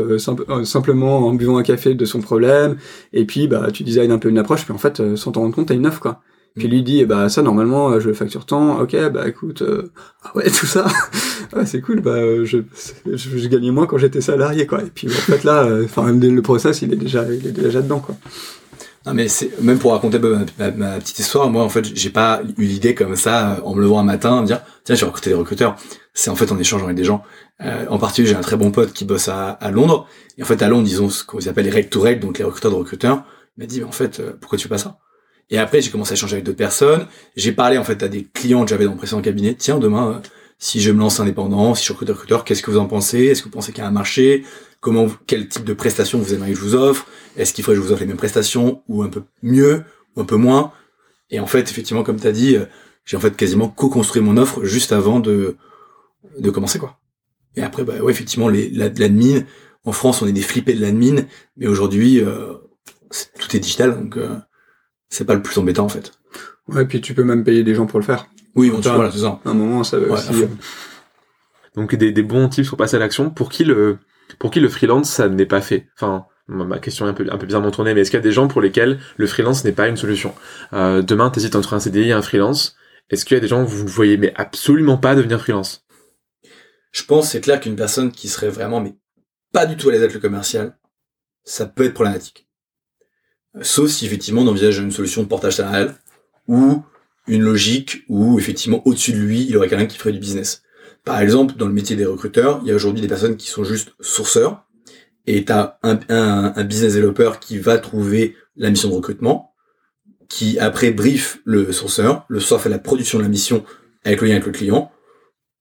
simplement en buvant un café de son problème, et puis bah tu designes un peu une approche, puis en fait, sans t'en rendre compte, t'as une offre quoi. Puis lui dit, bah ça normalement euh, je facture tant, ok bah écoute, euh, ah ouais tout ça, ah, c'est cool, bah euh, je, je, gagnais moins quand j'étais salarié quoi. Et puis en fait là, enfin le process il est déjà il est déjà dedans quoi.
Non mais c'est même pour raconter ma, petite histoire, moi en fait j'ai pas eu l'idée comme ça en me levant un matin, me dire tiens je vais recruter des recruteurs. C'est en fait en échangeant avec des gens. en particulier j'ai un très bon pote qui bosse à, à, Londres et en fait à Londres ils ont ce qu'on appelle les règles to règles, donc les recruteurs de recruteurs. Il m'a dit mais en fait pourquoi tu fais pas ça? Et après, j'ai commencé à échanger avec d'autres personnes. J'ai parlé en fait à des clients que j'avais dans le précédent cabinet. Tiens, demain, euh, si je me lance indépendant, si je recrute recruteur, qu'est-ce que vous en pensez? Est-ce que vous pensez qu'il y a un marché? Comment, quel type de prestations vous aimeriez que je vous offre? Est-ce qu'il faudrait que je vous offre les mêmes prestations ou un peu mieux ou un peu moins? Et en fait, effectivement, comme tu as dit, euh, j'ai en fait quasiment co-construit mon offre juste avant de de commencer quoi. Et après, bah ouais, effectivement, l'admin. En France, on est des flippés de l'admin, mais aujourd'hui, euh, tout est digital, donc c'est pas le plus embêtant en fait.
Ouais, puis tu peux même payer des gens pour le faire.
Oui, bon, voilà, c'est ça.
À un moment, ça veut aussi. Euh,
Donc des, des bons tips pour passer à l'action. Pour qui le pour qui le freelance ça n'est pas fait? Enfin, ma question est un peu un peu bizarrement tournée, mais est-ce qu'il y a des gens pour lesquels le freelance n'est pas une solution? Euh, Demain, t'hésites entre un CDI et un freelance. Est-ce qu'il y a des gens que vous ne voyez mais absolument pas devenir freelance?
Je pense c'est clair qu'une personne qui serait vraiment mais pas du tout à l'aise avec le commercial, ça peut être problématique. Sauf si effectivement on envisage une solution de portage salarial ou une logique où effectivement au-dessus de lui, il y aurait quelqu'un qui ferait du business. Par exemple, dans le métier des recruteurs, il y a aujourd'hui des personnes qui sont juste sourceurs et tu un, business developer qui va trouver la mission de recrutement, qui après brief le sourceur, le soir fait la production de la mission avec le lien avec le client,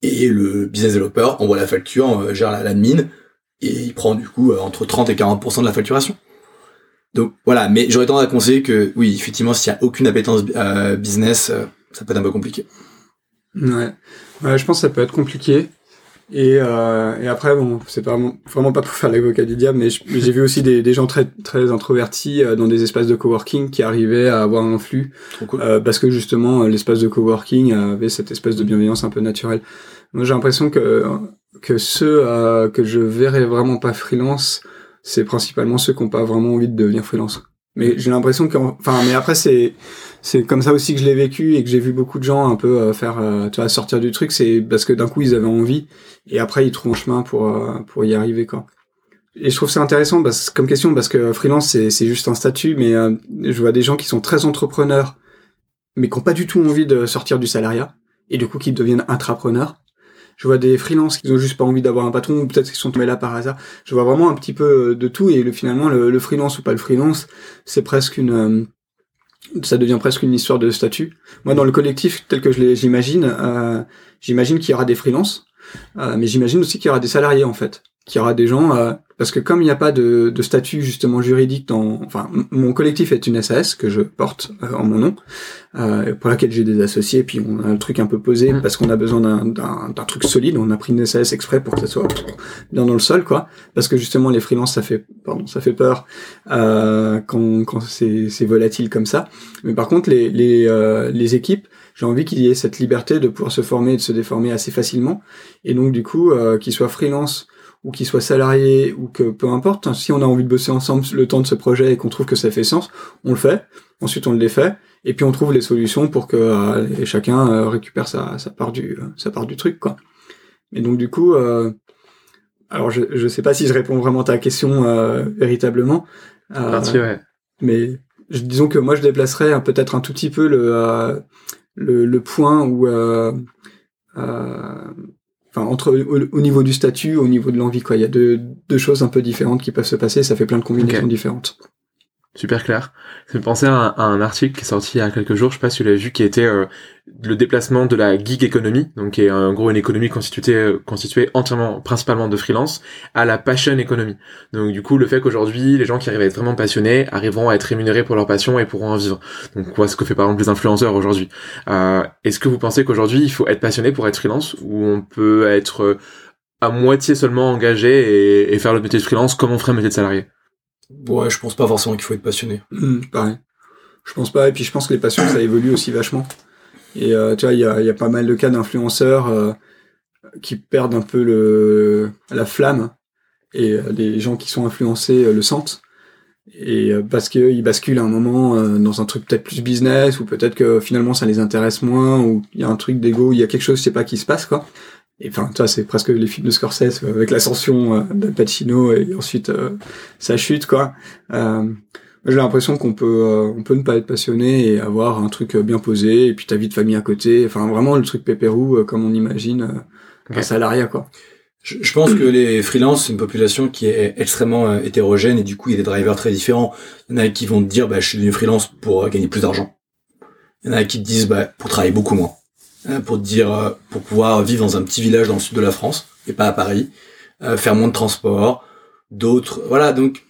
et le business developer envoie la facture, euh, gère l'admin, et il prend du coup euh, entre 30 et 40% de la facturation. Donc voilà, mais j'aurais tendance à conseiller que oui, effectivement, s'il y a aucune appétence euh, business, euh, ça peut être un peu compliqué.
Ouais. ouais, je pense que ça peut être compliqué. Et, euh, et après, bon, c'est pas vraiment, pas pour faire l'avocat du diable, mais j'ai vu aussi des, des, gens très très introvertis euh, dans des espaces de coworking qui arrivaient à avoir un flux,
cool.
parce que justement l'espace de coworking avait cette espèce de bienveillance un peu naturelle. Moi, j'ai l'impression que que ceux que je verrais vraiment pas freelance, c'est principalement ceux qui ont pas vraiment envie de devenir freelance. Mais j'ai l'impression que, enfin, mais après c'est c'est comme ça aussi que je l'ai vécu et que j'ai vu beaucoup de gens un peu euh, faire, euh, tu vois, sortir du truc. C'est parce que d'un coup ils avaient envie et après ils trouvent un chemin pour pour y arriver quoi. Et je trouve ça intéressant parce, comme question parce que freelance c'est c'est juste un statut, mais je vois des gens qui sont très entrepreneurs mais qui ont pas du tout envie de sortir du salariat et du coup qui deviennent intrapreneurs je vois des freelances qui ont juste pas envie d'avoir un patron, ou peut-être qu'ils sont tombés là par hasard. Je vois vraiment un petit peu euh, de tout, et le, finalement, le, le freelance ou pas le freelance, c'est presque une... Euh, ça devient presque une histoire de statut. Moi, dans le collectif tel que je j'imagine, euh, j'imagine qu'il y aura des freelances, mais j'imagine aussi qu'il y aura des salariés en fait, qu'il y aura des gens parce que comme il n'y a pas de, de, statut justement juridique dans, enfin, mon collectif est une SAS que je porte euh, en mon nom, euh, pour laquelle j'ai des associés, puis on a le truc un peu posé mmh. parce qu'on a besoin d'un truc solide. On a pris une SAS exprès pour que ça soit bien dans le sol, quoi. Parce que justement les freelances, ça fait, pardon, ça fait peur euh, quand, quand c'est volatile comme ça. Mais par contre, les les, euh, les équipes, j'ai envie qu'il y ait cette liberté de pouvoir se former et de se déformer assez facilement, et donc du coup, euh, qu'ils soient freelance ou qu'il soit salarié ou que peu importe, hein, si on a envie de bosser ensemble le temps de ce projet et qu'on trouve que ça fait sens, on le fait. Ensuite, on le défait et puis on trouve les solutions pour que euh, chacun euh, récupère sa, sa part du euh, sa part du truc quoi. Et donc du coup, alors je je sais pas si je réponds vraiment à ta question véritablement.
Parti, ouais.
Mais disons que moi je déplacerais peut-être un tout petit peu le le, le point où entre au, niveau du statut, au niveau de l'envie, quoi. Il y a deux, deux choses un peu différentes qui peuvent se passer. Ça fait plein de combinaisons différentes
super clair. Ça me penser à un, article qui est sorti il y a quelques jours, je sais pas si vous l'avez vu, qui était euh, le déplacement de la gig economy, donc qui est en gros une économie constituée, euh, constituée entièrement, principalement de freelance, à la passion economy. Donc du coup, le fait qu'aujourd'hui, les gens qui arrivent à être vraiment passionnés arriveront à être rémunérés pour leur passion et pourront en vivre. Donc quoi, ce que fait par exemple les influenceurs aujourd'hui. Euh, Est-ce que vous pensez qu'aujourd'hui, il faut être passionné pour être freelance, ou on peut être euh, à moitié seulement engagé et, et faire le métier de freelance comme on ferait le métier de salarié?
Ouais, je pense pas forcément qu'il faut être passionné.
Mmh, pareil. Je pense pas. Et puis je pense que les passions, ça évolue aussi vachement. Et euh, tu vois, il y a, y a, pas mal de cas d'influenceurs euh, qui perdent un peu le la flamme. Et euh, les gens qui sont influencés euh, le sentent. Et parce qu'ils basculent à un moment dans un truc peut-être plus business, ou peut-être que finalement ça les intéresse moins, ou il y a un truc d'ego, il y a quelque chose, je sais pas, qui se passe, quoi. Et enfin, toi, c'est presque les films de Scorsese euh, avec l'ascension euh, de Pacino et ensuite euh, sa chute, quoi. Euh, j'ai l'impression qu'on peut, on peut ne pas être passionné et avoir un truc bien posé et puis ta vie de famille à côté. Enfin, vraiment le truc pépérou comme on imagine un salariat, quoi.
Je, pense que les freelances, c'est une population qui est extrêmement hétérogène et du coup, il y a des drivers très différents. Il y en a qui vont te dire, bah, je suis devenu freelance pour gagner plus d'argent. Il y en a qui te disent, bah, pour travailler beaucoup moins. Euh, pour dire euh, pour pouvoir vivre dans un petit village dans le sud de la France et pas à Paris, euh, faire moins de transport, d'autres voilà donc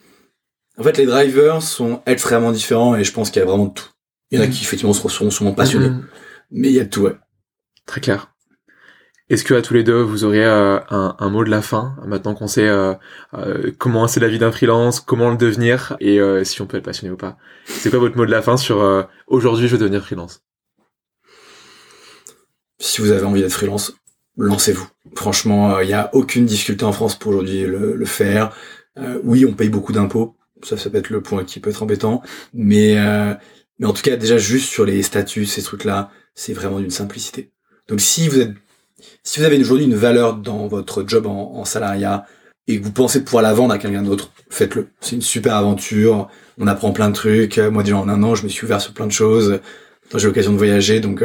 en fait les drivers sont extrêmement différents et je pense qu'il y a vraiment de tout. Il y en a mm. qui effectivement seront sûrement passionnés, mm-hmm. mais il y a de tout ouais.
Très clair. Est-ce que à tous les deux vous auriez un, un, mot de la fin maintenant qu'on sait euh, comment c'est la vie d'un freelance, comment le devenir et si on peut être passionné ou pas? C'est quoi votre mot de la fin sur aujourd'hui je veux devenir freelance?
Si vous avez envie d'être freelance, lancez-vous. Franchement, il euh, n'y a aucune difficulté en France pour aujourd'hui le, le, faire. Euh, oui, on paye beaucoup d'impôts. Ça, ça peut être le point qui peut être embêtant. Mais, euh, mais en tout cas, déjà, juste sur les statuts, ces trucs-là, c'est vraiment d'une simplicité. Donc, si vous êtes, si vous avez aujourd'hui une valeur dans votre job en, en salariat et que vous pensez pouvoir la vendre à quelqu'un d'autre, faites-le. C'est une super aventure. On apprend plein de trucs. Moi, déjà, en un an, je me suis ouvert sur plein de choses. J'ai l'occasion de voyager. Donc,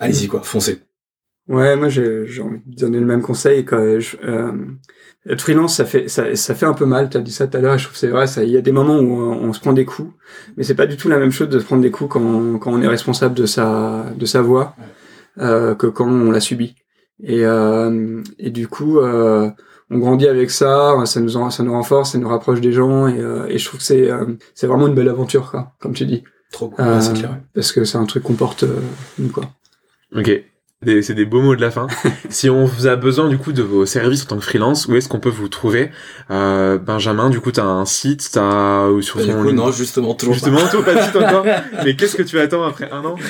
allez-y quoi, foncez.
Ouais, moi j'ai envie de donner le même conseil. Quand je, euh, être freelance, ça fait ça, ça fait un peu mal. Tu as dit ça tout à l'heure. Je trouve c'est vrai. Il y a des moments où on, se prend des coups, mais c'est pas du tout la même chose de se prendre des coups quand on, quand on est responsable de sa de sa voix euh, que quand on l'a subi. Et euh, et du coup, euh, on grandit avec ça. Ça nous ça nous renforce, ça nous rapproche des gens. Et, euh, et je trouve que c'est euh, c'est vraiment une belle aventure, quoi, comme tu dis.
Trop cool, c'est
clair. Parce que c'est un truc qu'on porte nous, quoi.
Ok. C'est des beaux mots de la fin. si on vous a besoin du coup de vos services en tant que freelance, où est-ce qu'on peut vous trouver? Euh, Benjamin, du coup, t'as un site, t'as ou sur ton
coup, non, justement, toujours
justement, toi pas de site encore. Mais qu'est-ce que tu attends après un an?
Pas.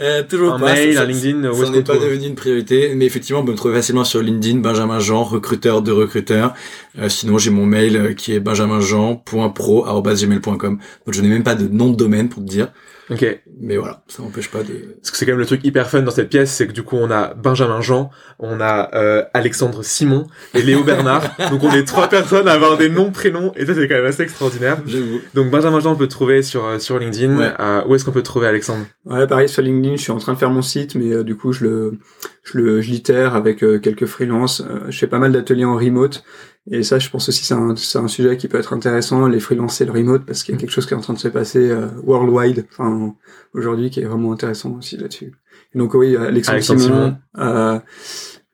Euh, toujours
Un
pas.
mail, un LinkedIn,
Ça n'est pas devenu une priorité, mais effectivement, on peut me trouver facilement sur LinkedIn, Benjamin Jean, recruteur de recruteurs. Euh, sinon, j'ai mon mail euh, qui est benjaminjean.pro@gmail.com. Donc, je n'ai même pas de nom de domaine pour te dire,
Ok.
mais voilà, ça m'empêche pas de.
Parce que c'est quand même le truc hyper fun dans cette pièce, c'est que du coup on a Benjamin Jean, on a euh, Alexandre Simon et Léo Bernard. Donc on est trois personnes à avoir des noms, prénoms, et ça c'est quand même assez extraordinaire.
J'avoue.
Donc Benjamin Jean on peut te trouver sur euh, sur LinkedIn.
Ouais.
Euh, où est-ce qu'on peut te trouver Alexandre?
Ouais, pareil sur LinkedIn, je suis en train de faire mon site, mais euh, du coup je le, je le, je l'itère avec euh, quelques freelances. Euh, je fais pas mal d'ateliers en remote, et ça, je pense aussi c'est un, c'est un sujet qui peut être intéressant, les freelances et le remote, parce qu'il y a quelque chose qui est en train de se passer euh, worldwide, enfin aujourd'hui, qui est vraiment intéressant aussi là-dessus. Et donc oui, Alexandre,
Alexandre
Simon, euh,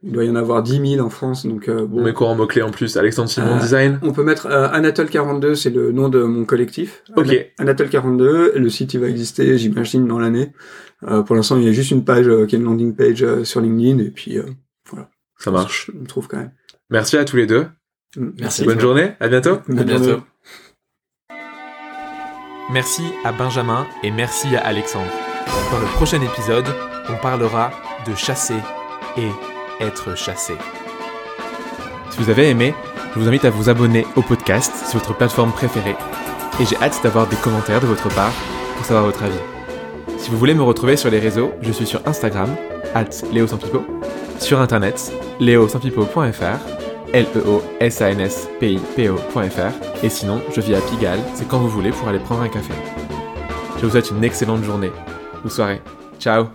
il doit y en avoir 10 000 en France, donc euh,
On
bon.
met quoi en mots-clés en plus Alexandre Simon
Euh,
Design
On peut mettre euh, Anatole 42, c'est le nom de mon collectif.
Ok.
Ana- Anatole 42, le site il va exister, j'imagine, dans l'année. Euh, pour l'instant, il y a juste une page euh, qui est une landing page euh, sur LinkedIn, et puis euh,
Ça marche.
je me trouve quand même.
Merci à tous les deux.
Merci.
Bonne journée, à bientôt.
À bientôt.
Merci à Benjamin et merci à Alexandre. Dans le prochain épisode, on parlera de chasser et être chassé. Si vous avez aimé, je vous invite à vous abonner au podcast sur votre plateforme préférée. Et j'ai hâte d'avoir des commentaires de votre part pour savoir votre avis. Si vous voulez me retrouver sur les réseaux, je suis sur Instagram, at leosanpipo, sur internet, leosanpipo.fr, l e o s a n s p i p o.fr, et sinon, je vis à Pigalle, c'est quand vous voulez pour aller prendre un café. Je vous souhaite une excellente journée ou soirée. Ciao